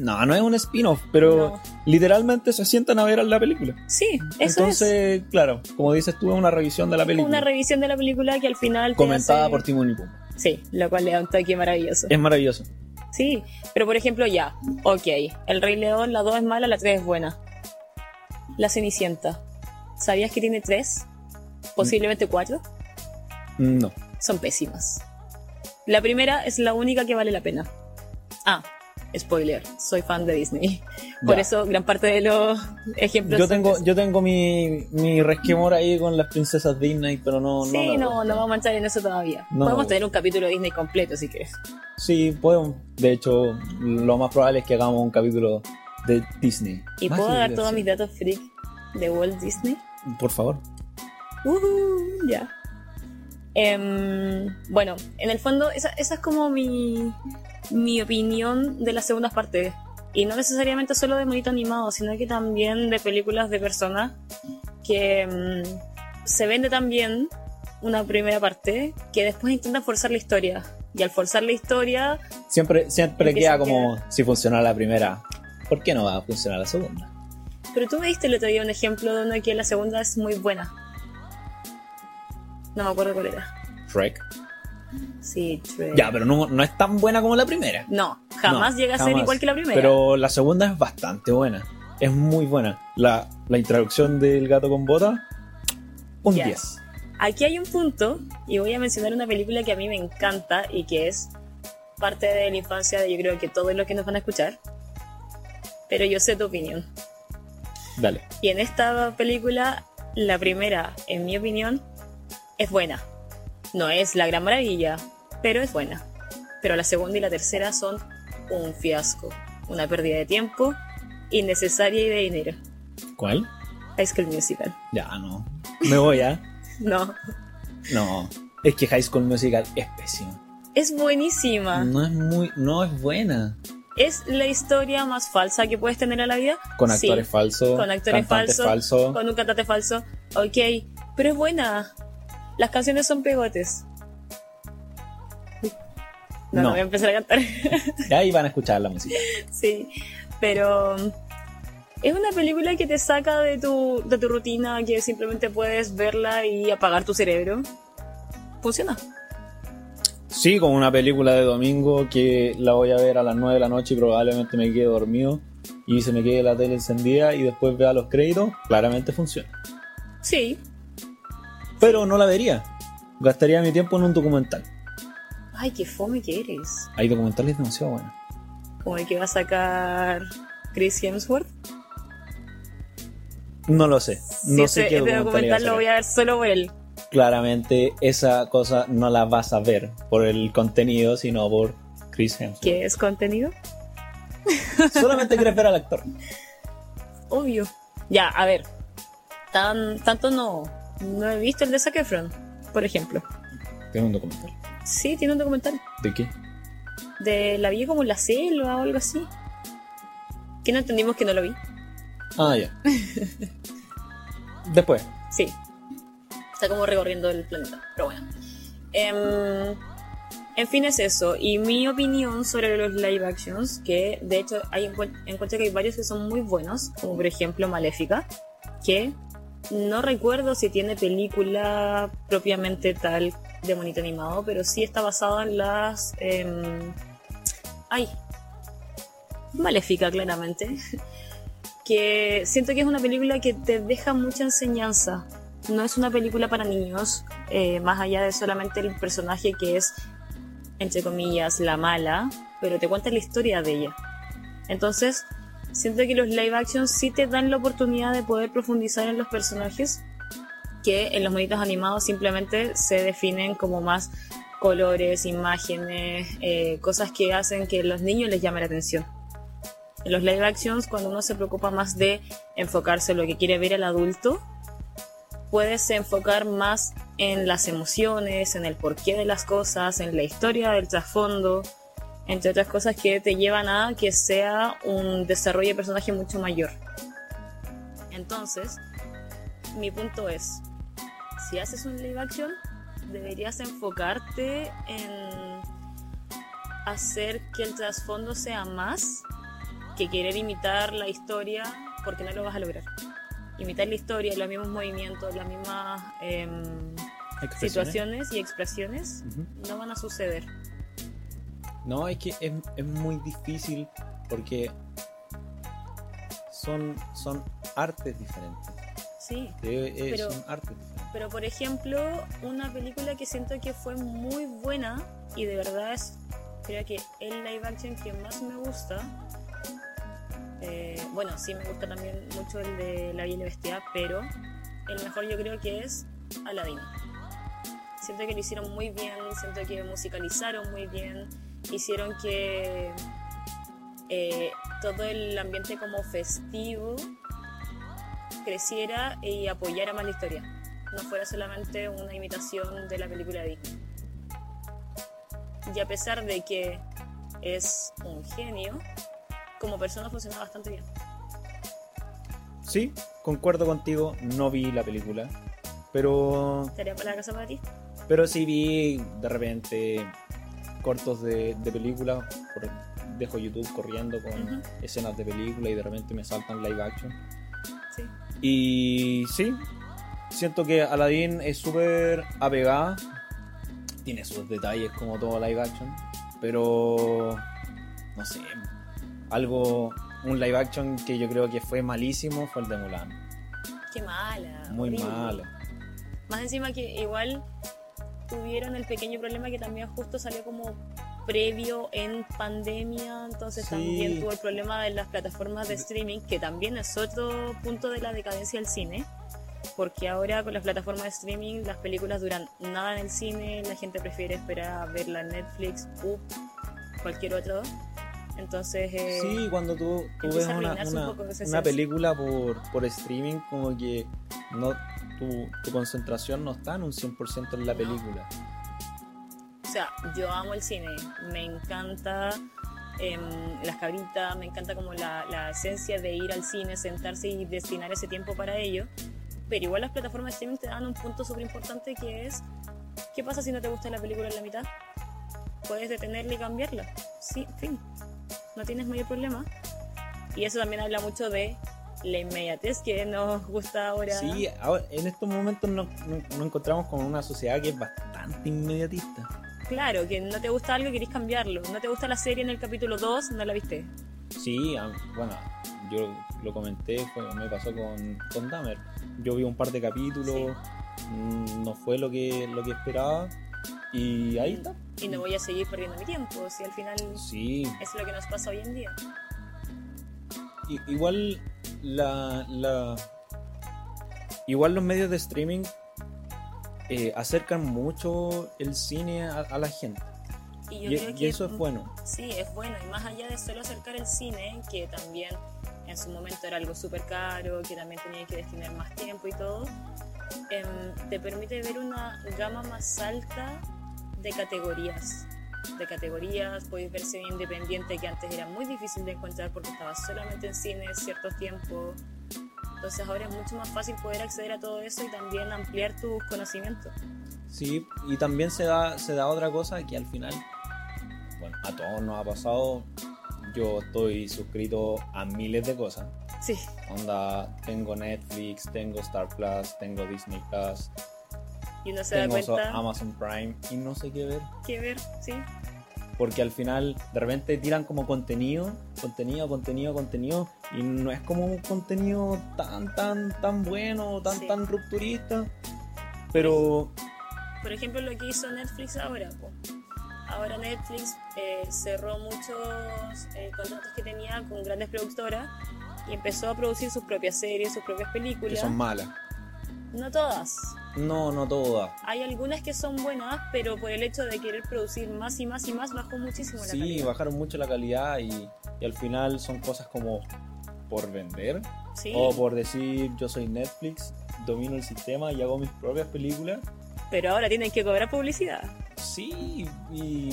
No, no es un spin-off, pero No. literalmente se sientan a ver la película. Sí, eso es. Entonces, claro, como dices tú, es una revisión de la película. una revisión de la película que al final comentada hace- por Timón y Pumba. Sí, lo cual le da un toque maravilloso. Es maravilloso. Sí, pero por ejemplo ya, ok, El Rey León, la 2 es mala, la 3 es buena. La Cenicienta, ¿sabías que tiene 3? Posiblemente 4. No. Son pésimas. La primera es la única que vale la pena. Ah, spoiler, soy fan de Disney. Por Ya. eso gran parte de los ejemplos Yo tengo, yo tengo mi, mi resquemor ahí con las princesas Disney, pero no. Sí, no, no vamos a entrar en eso todavía. No. Podemos tener un capítulo de Disney completo si quieres. Sí, podemos. De hecho, lo más probable es que hagamos un capítulo de Disney. ¿Y Más puedo dar todos mis datos freak de Walt Disney? Por favor. Ujú, ya. Em, bueno, en el fondo, esa, esa es como mi, mi opinión de las segundas partes. Y no necesariamente solo de monito animado, sino que también de películas de personas que em, se vende también una primera parte que después intentan forzar la historia. Y al forzar la historia, Siempre, siempre queda como si funciona la primera. ¿Por qué no va a funcionar la segunda? Pero tú me diste el otro día un ejemplo de una que la segunda es muy buena. No me acuerdo cuál era. Shrek. Sí, Shrek. Ya, pero no, no es tan buena como la primera. No, jamás No, llega a ser igual que la primera. Pero la segunda es bastante buena. Es muy buena. La, la introducción del gato con bota, un Ya. 10. Aquí hay un punto, y voy a mencionar una película que a mí me encanta y que es parte de la infancia de yo creo que todos los que nos van a escuchar. Pero yo sé tu opinión. Dale. Y en esta película, la primera, en mi opinión, es buena. No es la gran maravilla, pero es buena. Pero la segunda y la tercera son un fiasco, una pérdida de tiempo, innecesaria y de dinero. ¿Cuál? High School Musical. Ya, no. Me voy, ¿ah? No, No. Es que High School Musical es pésimo. es buenísima. No es muy. No es buena. ¿Es la historia más falsa que puedes tener en la vida? Con Sí. actores falsos. Con actores falsos, falsos. con un cantante falso. Ok, pero es buena. Las canciones son pegotes. No, no, No. voy a empezar a cantar. Y ahí van a escuchar la música. sí, pero es una película que te saca de tu, de tu rutina, que simplemente puedes verla y apagar tu cerebro. Funciona. Sí, como una película de domingo que la voy a ver a las 9 de la noche y probablemente me quede dormido y se me quede la tele encendida y después vea los créditos, claramente funciona. Sí, Pero no la vería. Gastaría mi tiempo en un documental. Ay, qué fome que eres. Hay documentales demasiado buenos. Como el que va a sacar Chris Hemsworth. No lo sé. No Sí, sé ese- qué documental lo voy a ver solo por él. Claramente esa cosa no la vas a ver por el contenido, sino por Chris Hemsworth. ¿Qué es contenido? Solamente quieres ver al actor. Obvio. Ya, a ver. Tan, tanto no. No he visto el de Zac Efron, por ejemplo. Tiene un documental. Sí, tiene un documental. ¿De qué? De la vi como en la selva o algo así. Que no entendimos que no lo vi. Ah, ya. Después. Sí. Está como recorriendo el planeta. Pero bueno. Em, en fin, es eso. Y mi opinión sobre los live actions, que de hecho hay, encuent- encuentro que hay varios que son muy buenos, como por ejemplo Maléfica, que no recuerdo si tiene película propiamente tal de monito animado, pero sí está basada en las... em, ay. Maléfica, claramente. que siento que es una película que te deja mucha enseñanza. No es una película para niños, eh, más allá de solamente el personaje que es, entre comillas, la mala, pero te cuenta la historia de ella. Entonces, siento que los live action sí te dan la oportunidad de poder profundizar en los personajes que en los monitos animados simplemente se definen como más colores, imágenes, eh, cosas que hacen que los niños les llame la atención. En los live actions, cuando uno se preocupa más de enfocarse en lo que quiere ver el adulto, puedes enfocar más en las emociones, en el porqué de las cosas, en la historia del trasfondo, entre otras cosas que te llevan a que sea un desarrollo de personaje mucho mayor. Entonces, mi punto es, si haces un live action, deberías enfocarte en hacer que el trasfondo sea más que querer imitar la historia porque no lo vas a lograr. Imitar la historia, los mismos movimientos, las mismas em, situaciones y expresiones no van a suceder. No, es que es, es muy difícil porque son, son artes diferentes. Sí, Eh, eh, Pero- son artes diferentes. pero por ejemplo, una película que siento que fue muy buena y de verdad es, creo que el live action que más me gusta. eh, bueno, sí me gusta también mucho el de La Bella Bestia, pero el mejor yo creo que es Aladdin. Siento que lo hicieron muy bien, siento que musicalizaron muy bien, hicieron que eh, todo el ambiente como festivo creciera y apoyara más la historia. No fuera solamente una imitación de la película de Disney. Y a pesar de que es un genio, como persona funciona bastante bien. Sí, concuerdo contigo, no vi la película, pero, ¿Estaría para la casa para ti? pero sí vi de repente cortos de, de película, por- dejo YouTube corriendo con Ujú. escenas de película y de repente me saltan live action Y sí, siento que Aladdin es súper apegada. Tiene sus detalles como todo live action. Pero, no sé, algo, un live action que yo creo que fue malísimo fue el de Mulan. Qué mala. Muy horrible. malo. Más encima que igual tuvieron el pequeño problema que también justo salió como previo en pandemia, entonces Sí. también tuvo el problema de las plataformas de streaming, que también es otro punto de la decadencia del cine, porque ahora con las plataformas de streaming las películas duran nada en el cine, la gente prefiere esperar a verla en Netflix u cualquier otro. Entonces, eh, Sí, cuando tú, tú ves una, un una- una película por, por streaming, como que no tu, tu concentración no está en un 100% en la película. O sea, yo amo el cine, me encanta em, las cabritas, me encanta como la, la esencia de ir al cine, sentarse y destinar ese tiempo para ello. Pero igual las plataformas de streaming te dan un punto súper importante que es, ¿qué pasa si no te gusta la película en la mitad? Puedes detenerla y cambiarla. Sí, fin. No tienes mayor problema. Y eso también habla mucho de la inmediatez que nos gusta ahora. Sí, ahora, en estos momentos nos, nos- encontramos con una sociedad que es bastante inmediatista. Claro, que no te gusta algo y querés cambiarlo. No te gusta la serie en el capítulo 2, no la viste. Sí, a- bueno, yo lo comenté, fue- me pasó con, con Dahmer. Yo vi un par de capítulos, mm, no fue lo que, lo que esperaba, y ahí está. y no voy a seguir perdiendo mi tiempo, si al final Sí, es lo que nos pasa hoy en día. Igual la, la- igual los medios de streaming eh, acercan mucho el cine a, a la gente. Y yo y, creo y que eso es bueno. Sí, es bueno, y más allá de solo acercar el cine, que también en su momento era algo súper caro, que también tenía que destinar más tiempo y todo, em, te permite ver una gama más alta de categorías. De categorías, puedes ver cine independiente que antes era muy difícil de encontrar porque estaba solamente en cine cierto tiempo. Entonces ahora es mucho más fácil poder acceder a todo eso y también ampliar tus conocimientos. sí y también se da se da otra cosa que al final bueno a todos nos ha pasado yo estoy suscrito a miles de cosas Sí, onda tengo Netflix tengo Star Plus tengo Disney Plus y uno se da tengo cuenta Amazon Prime y no sé qué ver que ver, sí. porque al final de repente tiran como contenido, contenido, contenido, contenido, y no es como un contenido tan, tan, tan bueno, tan, Sí. tan rupturista, pero Por ejemplo, lo que hizo Netflix ahora. po. Ahora Netflix eh, cerró muchos eh, contratos que tenía con grandes productoras y empezó a producir sus propias series, sus propias que películas. son malas. No todas. No, no todas. Hay algunas que son buenas, pero por el hecho de querer producir más y más y más bajó muchísimo la Sí, calidad. bajaron mucho la calidad y, y al final son cosas como por vender Sí, o por decir yo soy Netflix, domino el sistema y hago mis propias películas. pero ahora tienen que cobrar publicidad. Sí, y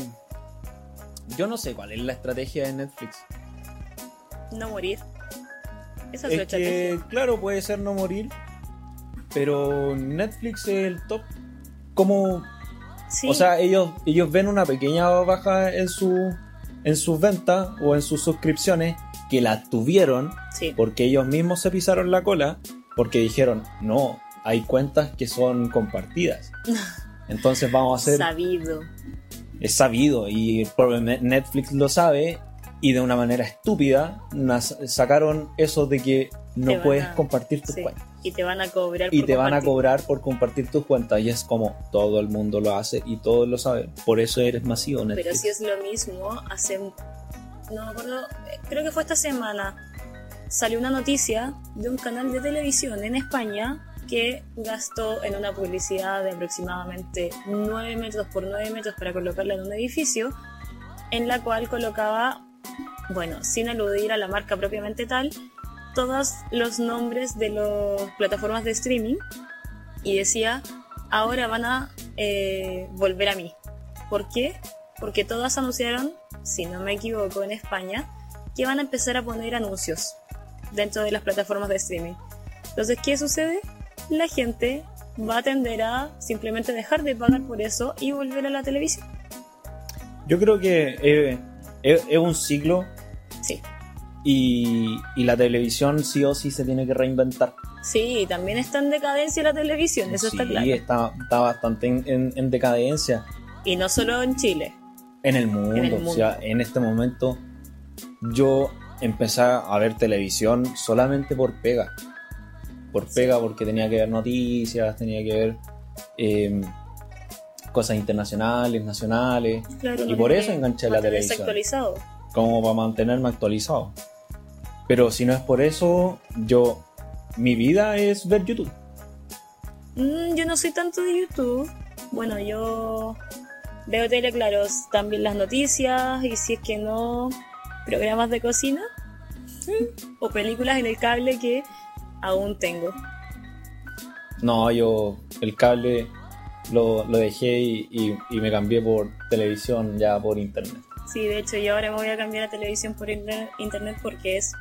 yo no sé cuál es la estrategia de Netflix. No morir. Esa es, su Es estrategia. que, claro, puede ser no morir, pero Netflix es el top. Como, Sí, o sea, ellos, ellos ven una pequeña baja en su en sus ventas o en sus suscripciones que la tuvieron sí. porque ellos mismos se pisaron la cola porque dijeron, no, hay cuentas que son compartidas. Entonces vamos a hacer sabido. es sabido y Netflix lo sabe y de una manera estúpida sacaron eso de que no puedes compartir tus Sí. cuentas Y te van a cobrar y por te van a compartir. cobrar por compartir tus cuentas y es como todo el mundo lo hace y todos lo saben por eso eres masivo Pero Netflix si es lo mismo, hace. No me acuerdo, creo que fue esta semana. Salió una noticia de un canal de televisión en España que gastó en una publicidad de aproximadamente 9 metros por 9 metros para colocarla en un edificio, en la cual colocaba, bueno, sin aludir a la marca propiamente tal, todos los nombres de las plataformas de streaming y decía, ahora van a eh, volver a mí. ¿Por qué? Porque todas anunciaron, si no me equivoco, en España, que van a empezar a poner anuncios dentro de las plataformas de streaming. Entonces, ¿qué sucede? La gente va a tender a simplemente dejar de pagar por eso y volver a la televisión. yo creo que eh, es, es un ciclo Sí, Y, y la televisión sí o sí se tiene que reinventar. Sí, también está en decadencia la televisión, eso está Sí, claro. está, está bastante en, en- en decadencia. Y no solo en Chile. En el mundo, En el o sea, en este momento yo empecé a ver televisión solamente por pega. Por pega, porque tenía que ver noticias, tenía que ver eh, cosas internacionales, nacionales, Claro, y no por eso enganché la televisión, actualizado. como para mantenerme actualizado. Pero si no es por eso, yo, mi vida es ver YouTube. Mm, yo no soy tanto de YouTube. Bueno, yo veo tele, claro, también las noticias y si es que no, programas de cocina o películas en el cable que aún tengo. No, yo el cable lo, lo dejé y, y- y me cambié por televisión ya por internet. Sí, de hecho yo ahora me voy a cambiar a televisión por inter- internet porque es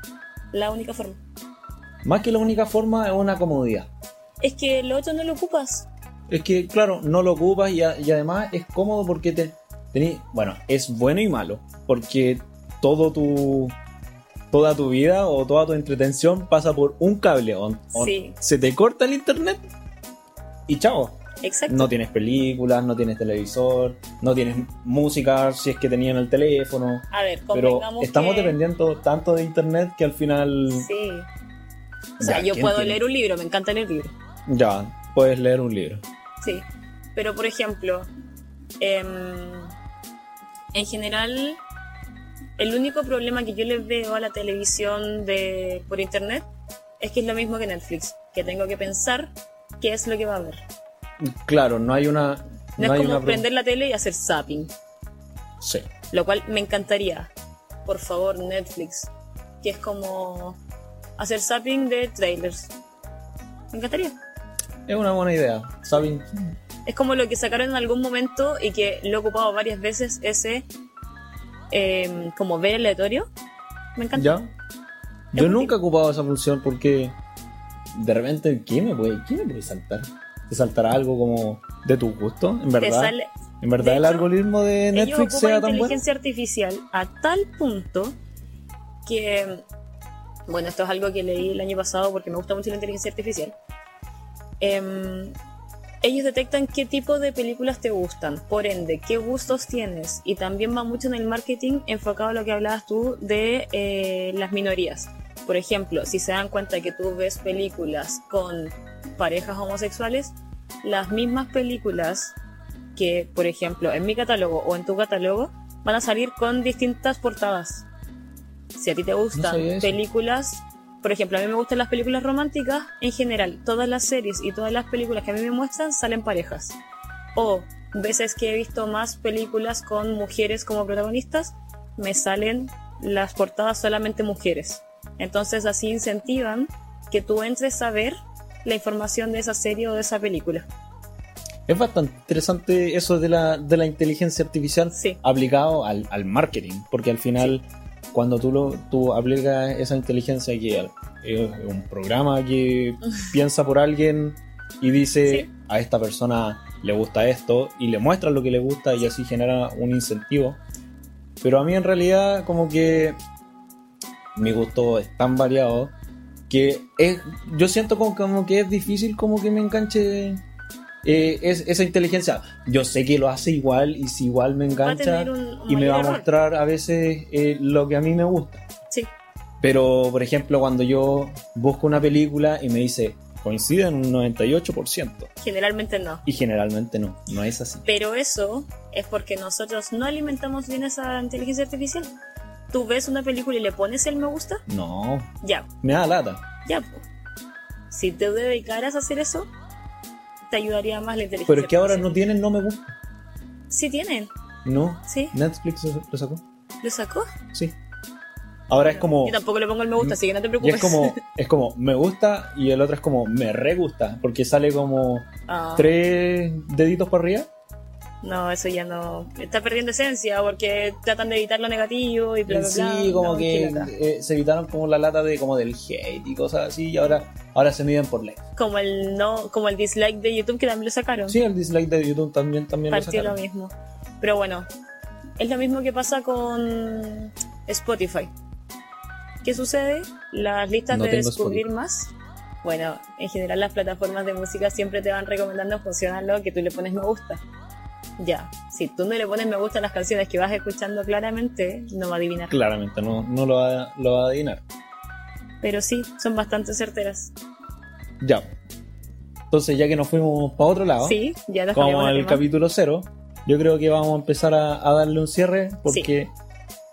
la única forma. Más que la única forma es una comodidad. Es que lo otro no lo ocupas. Es que, claro, no lo ocupas y, a- y además es cómodo porque te tení- bueno, es bueno y malo, porque todo tu toda tu vida o toda tu entretención pasa por un cable o, o Sí. se te corta el internet y chao. Exacto. No tienes películas, no tienes televisor, no tienes música si es que tenían el teléfono. A ver, Pero estamos que... dependiendo tanto de internet que al final Sí. O sea, Ya, yo ¿quién puedo tiene? leer un libro, me encanta leer libros. ya puedes leer un libro. Sí, pero por ejemplo, em, en general, el único problema que yo le veo a la televisión de, por internet es que es lo mismo que Netflix, que tengo que pensar qué es lo que va a ver. Claro, no hay una No, es como una prender la tele y hacer zapping, Sí. lo cual me encantaría. Por favor, Netflix, que es como hacer zapping de trailers. Me encantaría. Es una buena idea, ¿saben? Es como lo que sacaron en algún momento y que lo he ocupado varias veces, ese eh, como ver aleatorio. Me encanta. ¿Ya? Yo nunca he ocupado esa función porque de repente, ¿qué me puede, qué me puede saltar? ¿Te saltará algo como de tu gusto? ¿En verdad? sale- ¿En verdad el hecho, algoritmo de Netflix sea tan bueno? inteligencia artificial a tal punto que, bueno, esto es algo que leí el año pasado porque me gusta mucho la inteligencia artificial. Em, ellos detectan qué tipo de películas te gustan, por ende, qué gustos tienes, y también va mucho en el marketing enfocado a lo que hablabas tú de eh, las minorías. Por ejemplo, si se dan cuenta que tú ves películas con parejas homosexuales, las mismas películas que, por ejemplo, en mi catálogo o en tu catálogo, van a salir con distintas portadas. Si a ti te gustan eso. películas, por ejemplo, a mí me gustan las películas románticas, en general, todas las series y todas las películas que a mí me muestran salen parejas. O veces que he visto más películas con mujeres como protagonistas, me salen las portadas solamente mujeres. Entonces así incentivan que tú entres a ver la información de esa serie o de esa película. Es bastante interesante eso de la, de la inteligencia artificial Sí. aplicado al, al marketing, porque al final cuando tú, lo, tú aplicas esa inteligencia que es un programa que piensa por alguien y dice Sí. a esta persona le gusta esto y le muestra lo que le gusta y así genera un incentivo. Pero a mí en realidad como que mi gusto es tan variado que es, yo siento como, como que es difícil como que me enganche eh, es, esa inteligencia. Yo sé que lo hace igual y si igual me engancha tener un, un y me va a error. mostrar a veces eh, lo que a mí me gusta. Sí, Pero, por ejemplo, cuando yo busco una película y me dice coincide en un 98% generalmente no. y generalmente no, no es así. Pero eso es porque nosotros no alimentamos bien esa inteligencia artificial. Tú ves una película y le pones el me gusta, No, ya, me da lata. ya. Si te dedicaras a hacer eso, te ayudaría más la inteligencia Pero es que ahora no tienen no me gusta. Sí tienen, No, sí. Netflix lo sacó. ¿Lo sacó? Sí. Ahora es como Yo tampoco le pongo el me gusta, así que no te y preocupes. es como es como me gusta y el otro es como me re gusta porque sale como Ah, tres deditos para arriba. No, eso ya no. Está perdiendo esencia porque tratan de evitar lo negativo y bla, bla, bla. Sí, como No, que eh, se evitaron como la lata de como del hate y cosas así y ahora ahora se miden por likes. Como el no, como el dislike de YouTube que también lo sacaron. Sí, el dislike de YouTube también también lo partió lo sacaron. mismo. Pero bueno, es lo mismo que pasa con Spotify. ¿Qué sucede? Las listas No de descubrir más. Bueno, en general las plataformas de música siempre te van recomendando en función a lo que tú le pones me gusta. Ya, si tú no le pones me gusta a las canciones que vas escuchando claramente, no va a adivinar. Claramente, no, no lo, va, lo va a adivinar. Pero sí, son bastante certeras. Ya. Entonces, ya que nos fuimos para otro lado, Sí, ya como tema. capítulo cero, yo creo que vamos a empezar a, a darle un cierre porque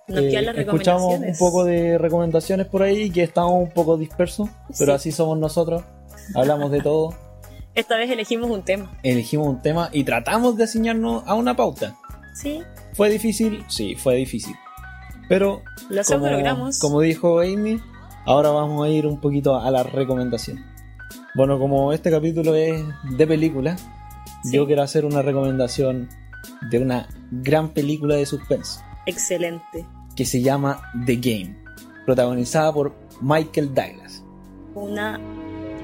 eh, escuchamos un poco de recomendaciones por ahí que estamos un poco dispersos, pero Sí. así somos nosotros. Hablamos de todo, Esta vez elegimos un tema. elegimos un tema y tratamos de asignarnos a una pauta. Sí, ¿Fue difícil? Sí, fue difícil. Pero lo como, logramos. como dijo Amy, ahora vamos a ir un poquito a la recomendación. Bueno, como este capítulo es de película, Sí. yo quiero hacer una recomendación de una gran película de suspense Excelente. que se llama The Game, protagonizada por Michael Douglas. Una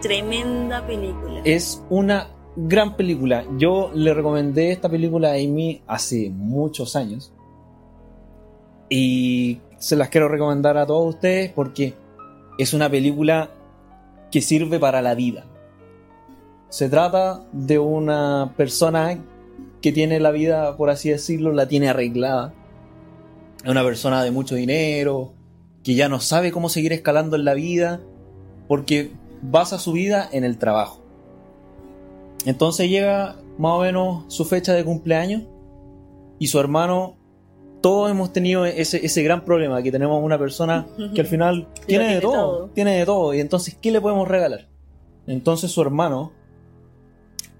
tremenda película. Es una gran película. Yo le recomendé esta película a Amy hace muchos años. Y se las quiero recomendar a todos ustedes porque es una película que sirve para la vida. Se trata de una persona que tiene la vida, por así decirlo, la tiene arreglada. Es una persona de mucho dinero, que ya no sabe cómo seguir escalando en la vida, porque basa su vida en el trabajo. Entonces llega más o menos su fecha de cumpleaños y su hermano, todos hemos tenido ese, ese gran problema, que tenemos una persona que al final tiene, de tiene todo, todo. tiene de todo, y entonces, ¿qué le podemos regalar? Entonces su hermano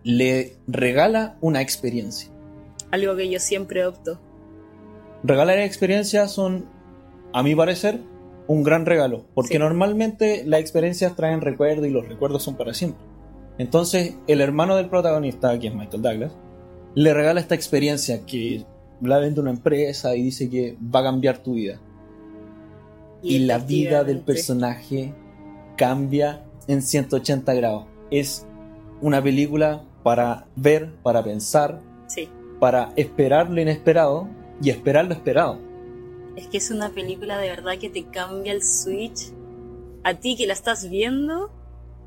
le regala una experiencia. Algo que yo siempre opto. Regalar experiencias son, a mi parecer, un gran regalo, porque Sí. normalmente las experiencias traen recuerdos y los recuerdos son para siempre. Entonces, el hermano del protagonista, que es Michael Douglas, le regala esta experiencia que la vende una empresa y dice que va a cambiar tu vida. Y, la vida del personaje cambia en 180 grados. Es una película para ver, para pensar, Sí. para esperar lo inesperado y esperar lo esperado. Es que es una película de verdad que te cambia el switch. A ti que la estás viendo,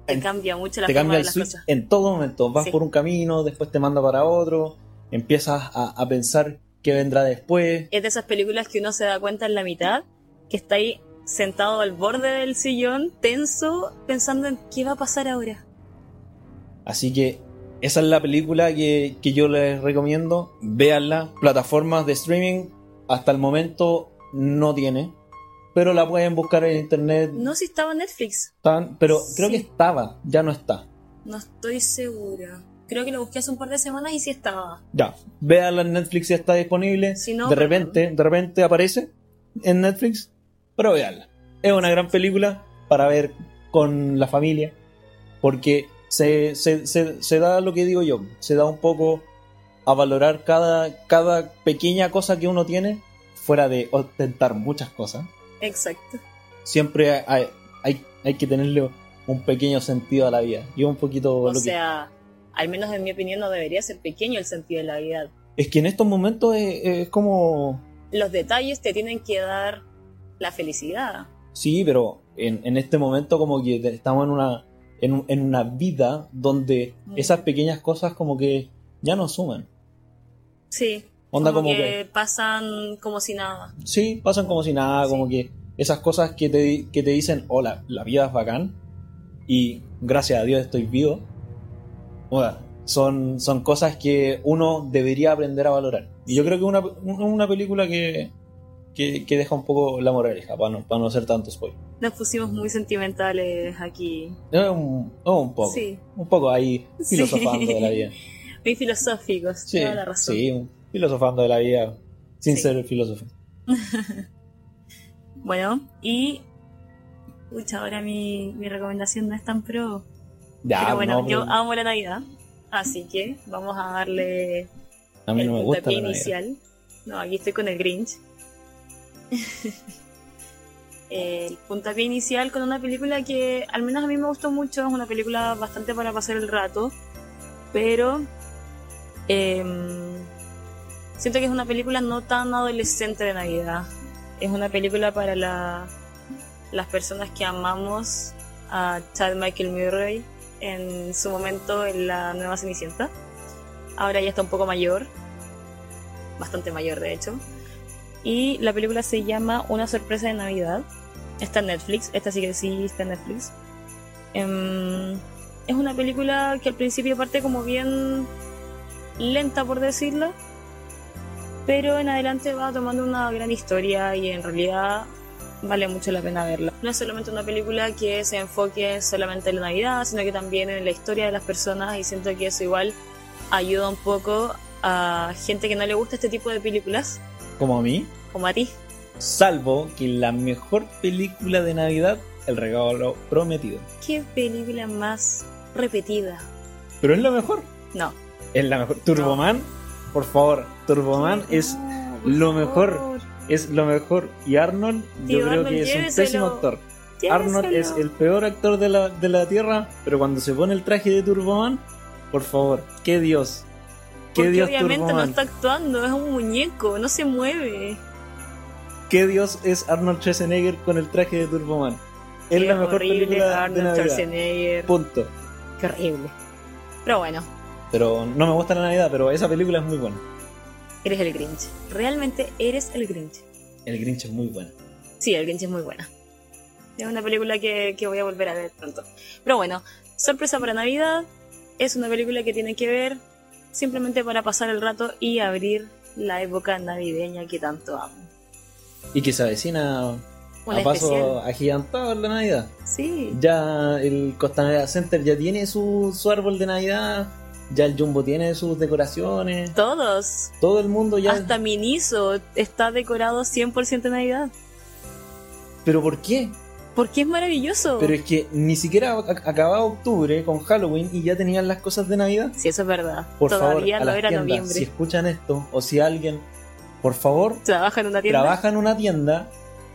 te cambia mucho la te forma cambia de el las switch cosas. en todo momento. Vas Sí. por un camino, después te manda para otro, empiezas a, a pensar qué vendrá después. Es de esas películas que uno se da cuenta en la mitad, que está ahí sentado al borde del sillón, tenso, pensando en qué va a pasar ahora. Así que esa es la película que, que yo les recomiendo. Véanla. Plataformas de streaming hasta el momento no tiene. Pero la pueden buscar en internet. No si estaba en Netflix, Tan- pero creo Sí. que estaba, ya no está. no estoy segura. Creo que lo busqué hace un par de semanas y sí estaba. Ya, véanla en Netflix si está disponible. Si no, de repente, de repente aparece en Netflix, pero véanla. Es una gran película para ver con la familia, porque se, se, se, se da lo que digo yo, se da un poco a valorar cada, cada pequeña cosa que uno tiene, fuera de ostentar muchas cosas. Exacto. Siempre hay, hay, hay que tenerle un pequeño sentido a la vida. Y un poquito O lo que- sea, al menos en mi opinión no debería ser pequeño el sentido de la vida. Es que en estos momentos es, es como Los detalles te tienen que dar la felicidad. Sí, pero en, en este momento como que estamos en una, en, en una vida donde Mm. esas pequeñas cosas como que ya no suman. Sí. Onda como, como que, que- pasan como si nada. Sí, pasan como si nada, Sí. como que esas cosas que te, que te dicen, hola, la vida es bacán y gracias a Dios estoy vivo. Oda, son, son cosas que uno debería aprender a valorar. Y yo creo que una, una película que, que, que deja un poco la moraleja, para no, para no hacer tanto spoiler. Nos pusimos muy sentimentales aquí. Un, un poco. Sí. Un poco ahí Sí. filosofando de la vida. Muy filosóficos. Sí, toda la razón. sí, filosofando de la vida sin Sí. ser filósofo. Bueno, y. Pucha, ahora mi, mi recomendación no es tan pro. Ya, pero bueno, no, yo amo la Navidad. Así que vamos a darle a mí el no me gusta la Navidad. inicial. No, aquí estoy con el Grinch. el puntapié inicial con una película que al menos a mí me gustó mucho. Es una película bastante para pasar el rato. Pero em, siento que es una película no tan adolescente de Navidad. Es una película para la las personas que amamos a Chad Michael Murray en su momento en la nueva Cenicienta. Ahora ya está un poco mayor, bastante mayor de hecho. Y la película se llama Una sorpresa de Navidad. Está en Netflix, esta sí que sí está en Netflix. Em, es una película que al principio parte como bien lenta por decirlo, pero en adelante va tomando una gran historia y en realidad vale mucho la pena verla. No es solamente una película que se enfoque solamente en la Navidad, sino que también en la historia de las personas y siento que eso igual ayuda un poco a gente que no le gusta este tipo de películas, Como a mí. como a ti. Salvo que la mejor película de Navidad, El regalo prometido. ¿Qué película más repetida? Pero es la mejor. No. Es la mejor. Turboman, por favor. Turboman es lo mejor. es lo mejor. Y Arnold, yo creo Arnold, que es un pésimo actor. Arnold es el peor actor de la, de la Tierra, pero cuando se pone el traje de Turboman, por favor, qué Dios. Qué Porque Dios obviamente no está actuando, es un muñeco, no se mueve. Qué Dios es Arnold Schwarzenegger con el traje de Turboman. Es Qué la mejor película de Arnold Navidad. Schwarzenegger. Punto. Qué horrible. Pero bueno, Pero no me gusta la Navidad, pero esa película es muy buena. Eres el Grinch. Realmente eres el Grinch. El Grinch es muy bueno. Sí, el Grinch es muy buena. Es una película que, que voy a volver a ver pronto. Pero bueno, sorpresa para Navidad. Es una película que tiene que ver simplemente para pasar el rato y abrir la época navideña que tanto amo. Y que se avecina Un a paso especial. agigantado en la Navidad. Sí. Ya el Costanera Center ya tiene su, su árbol de Navidad. Ya el Jumbo tiene sus decoraciones. Todos. Todo el mundo ya. Hasta Miniso está decorado 100% de Navidad. ¿Pero por qué? Porque es maravilloso. Pero es que ni siquiera ac- acababa octubre con Halloween y ya tenían las cosas de Navidad. Sí, eso es verdad. Por Todavía favor, a no las era tiendas, noviembre. si escuchan esto o si alguien, por favor, Trabaja en una tienda. trabaja en una tienda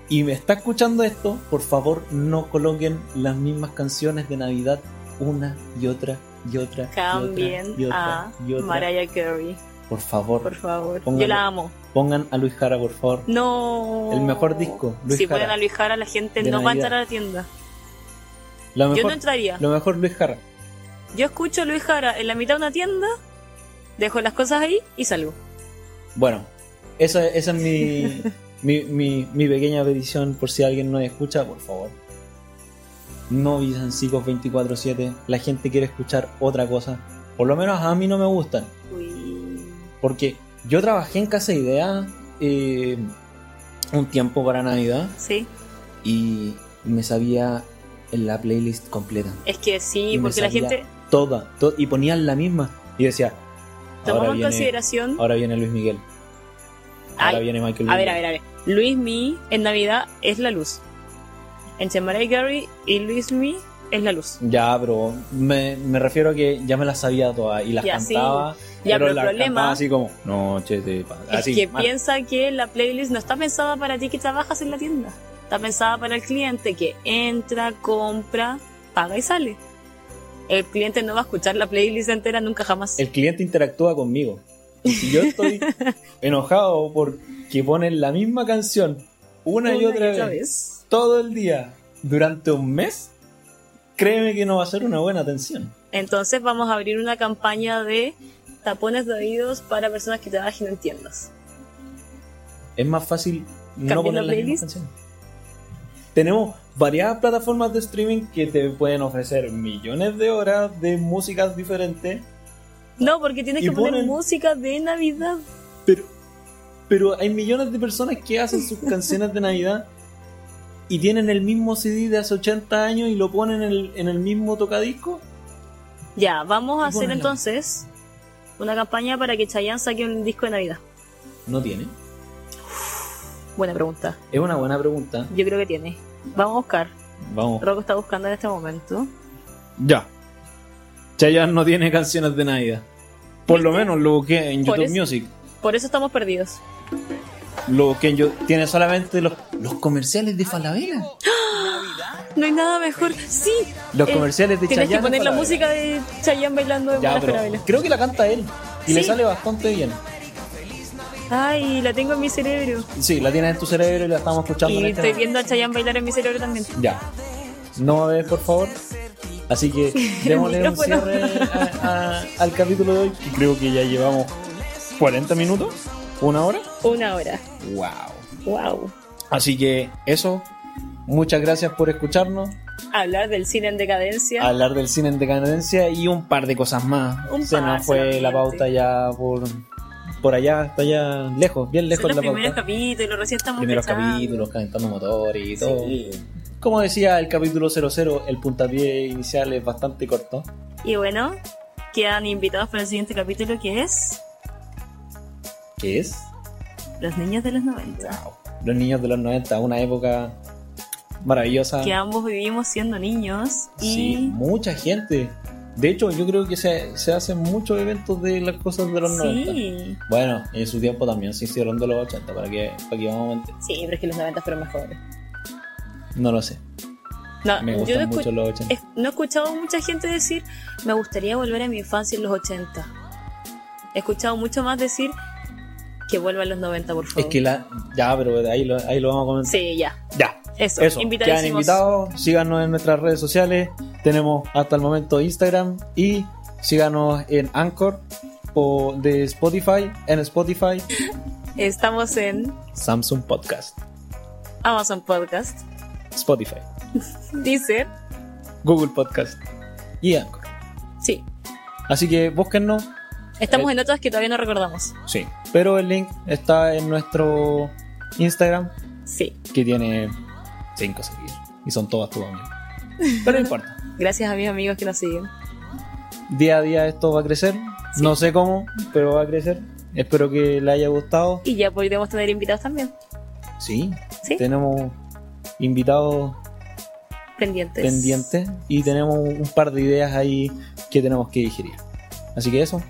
y me está escuchando esto, por favor no coloquen las mismas canciones de Navidad una y otra y otra. Cambien y otra, a y otra. Mariah Carey, Por favor, por favor. Yo la amo. pongan a Luis Jara, por favor. No. El mejor disco, Luis si Jara. ponen a Luis Jara, la gente no va a entrar a la tienda. Lo Yo no entraría. lo mejor Luis Jara. Yo escucho a Luis Jara en la mitad de una tienda, dejo las cosas ahí y salgo. Bueno, eso, esa es mi, mi, mi, mi pequeña petición por si alguien no escucha, por favor. No villancicos 24-7. La gente quiere escuchar otra cosa. Por lo menos a mí no me gustan. Uy. Porque yo trabajé en Casa Idea eh, un tiempo para Navidad Sí, y me sabía en la playlist completa. es que sí, Y porque la gente Toda, to- y ponían la misma. Y decía, tomamos en consideración. ahora viene Luis Miguel. Ahora Ay, viene Michael A ver, a ver, a ver. Luis Mi en Navidad es la luz. Entre Mariah Carey y Luis Mi es la luz. Ya, pero me, me refiero a que ya me las sabía todas y las Ya, sí. cantaba. Ya, pero el las problema- así como, noche de paz. Es Así, que mal. piensa que la playlist no está pensada para ti que trabajas en la tienda. Está pensada para el cliente que entra, compra, paga y sale. El cliente no va a escuchar la playlist entera nunca jamás. El cliente interactúa conmigo. Si yo estoy enojado porque ponen la misma canción una, y otra, vez, vez. todo el día durante un mes, créeme que no va a ser una buena atención. Entonces vamos a abrir una campaña de tapones de oídos para personas que trabajen en tiendas. Es más fácil no ¿Cambiar poner la canciones. Tenemos varias plataformas de streaming que te pueden ofrecer millones de horas de músicas diferentes, No, porque tienes que poner ponen- música de Navidad. Pero, hay millones de personas que hacen sus canciones de Navidad y tienen el mismo CD de hace 80 años y lo ponen en el, en el mismo tocadisco. Ya, vamos a hacer entonces una campaña para que Chayanne saque un disco de Navidad. No tiene. Buena pregunta. Es una buena pregunta. Yo creo que tiene. Vamos a buscar. Vamos. Rocco está buscando en este momento. Ya. Chayanne no tiene canciones de Navidad. Por lo menos lo busqué en Por YouTube eso- Music. Por eso estamos perdidos. Lo en YouTube. Tiene solamente los, los comerciales de Falabella. No hay nada mejor. Sí. Los Eh, comerciales de Tienes Chayanne. que poner la música de Chayanne bailando en Ya, pero creo que la canta él. Y le sale bastante bien. Ay, la tengo en mi cerebro. Sí, la tienes en tu cerebro y la estamos escuchando Y en este estoy momento. viendo a Chayanne bailar en mi cerebro también. Ya. No a ver, por favor. Así que démosle un cierre a- a- al capítulo de hoy, que creo que ya llevamos 40 minutos, una hora. Una hora. Wow. Wow. Así que eso, muchas gracias por escucharnos, Hablar del cine en decadencia. hablar del cine en decadencia y un par de cosas más. Un Se nos fue la pauta ya por, por allá, hasta allá lejos, bien lejos Son los la primeros pauta. capítulos, recién estamos Primeros empezando. capítulos, calentando motores y todo. Sí. Como decía el capítulo 00, el puntapié inicial es bastante corto. Y bueno, quedan invitados para el siguiente capítulo que es ¿Qué es? Los niños de los 90. Wow. Los niños de los 90, una época maravillosa. Que ambos vivimos siendo niños y Sí, mucha gente. De hecho, yo creo que se, se hacen muchos eventos de las cosas de los 90. sí, Bueno, en su tiempo también se hicieron de los 80, para que, para que vamos a mentir. sí, pero es que los 90 fueron mejores. No lo sé. No, Me yo no, gustan mucho los 80. es- no he escuchado mucha gente decir me gustaría volver a mi infancia en los 80. He escuchado mucho más decir que vuelva a los 90, por favor. Es que la. Ya, pero ahí lo, ahí lo vamos a comentar. Sí, ya. Ya. Eso, Eso, quedan invitadísimos. invitados, síganos en nuestras redes sociales, tenemos hasta el momento Instagram y síganos en Anchor o de Spotify, en Spotify, Estamos en Samsung Podcast, Amazon Podcast, Spotify, Deezer, Google Podcast y Anchor. sí. Así que búsquennos, Estamos Eh. en otras que todavía no recordamos. sí, pero el link está en nuestro Instagram Sí. que tiene 5 seguidores y son todas tus amigas. Pero no importa. Gracias a mis amigos que nos siguen. Día a día esto va a crecer. Sí. No sé cómo, pero va a crecer. Espero que le haya gustado. Y ya podríamos tener invitados también. Sí, Sí. tenemos invitados Pendientes. pendientes y tenemos un par de ideas ahí que tenemos que digerir. Así que eso,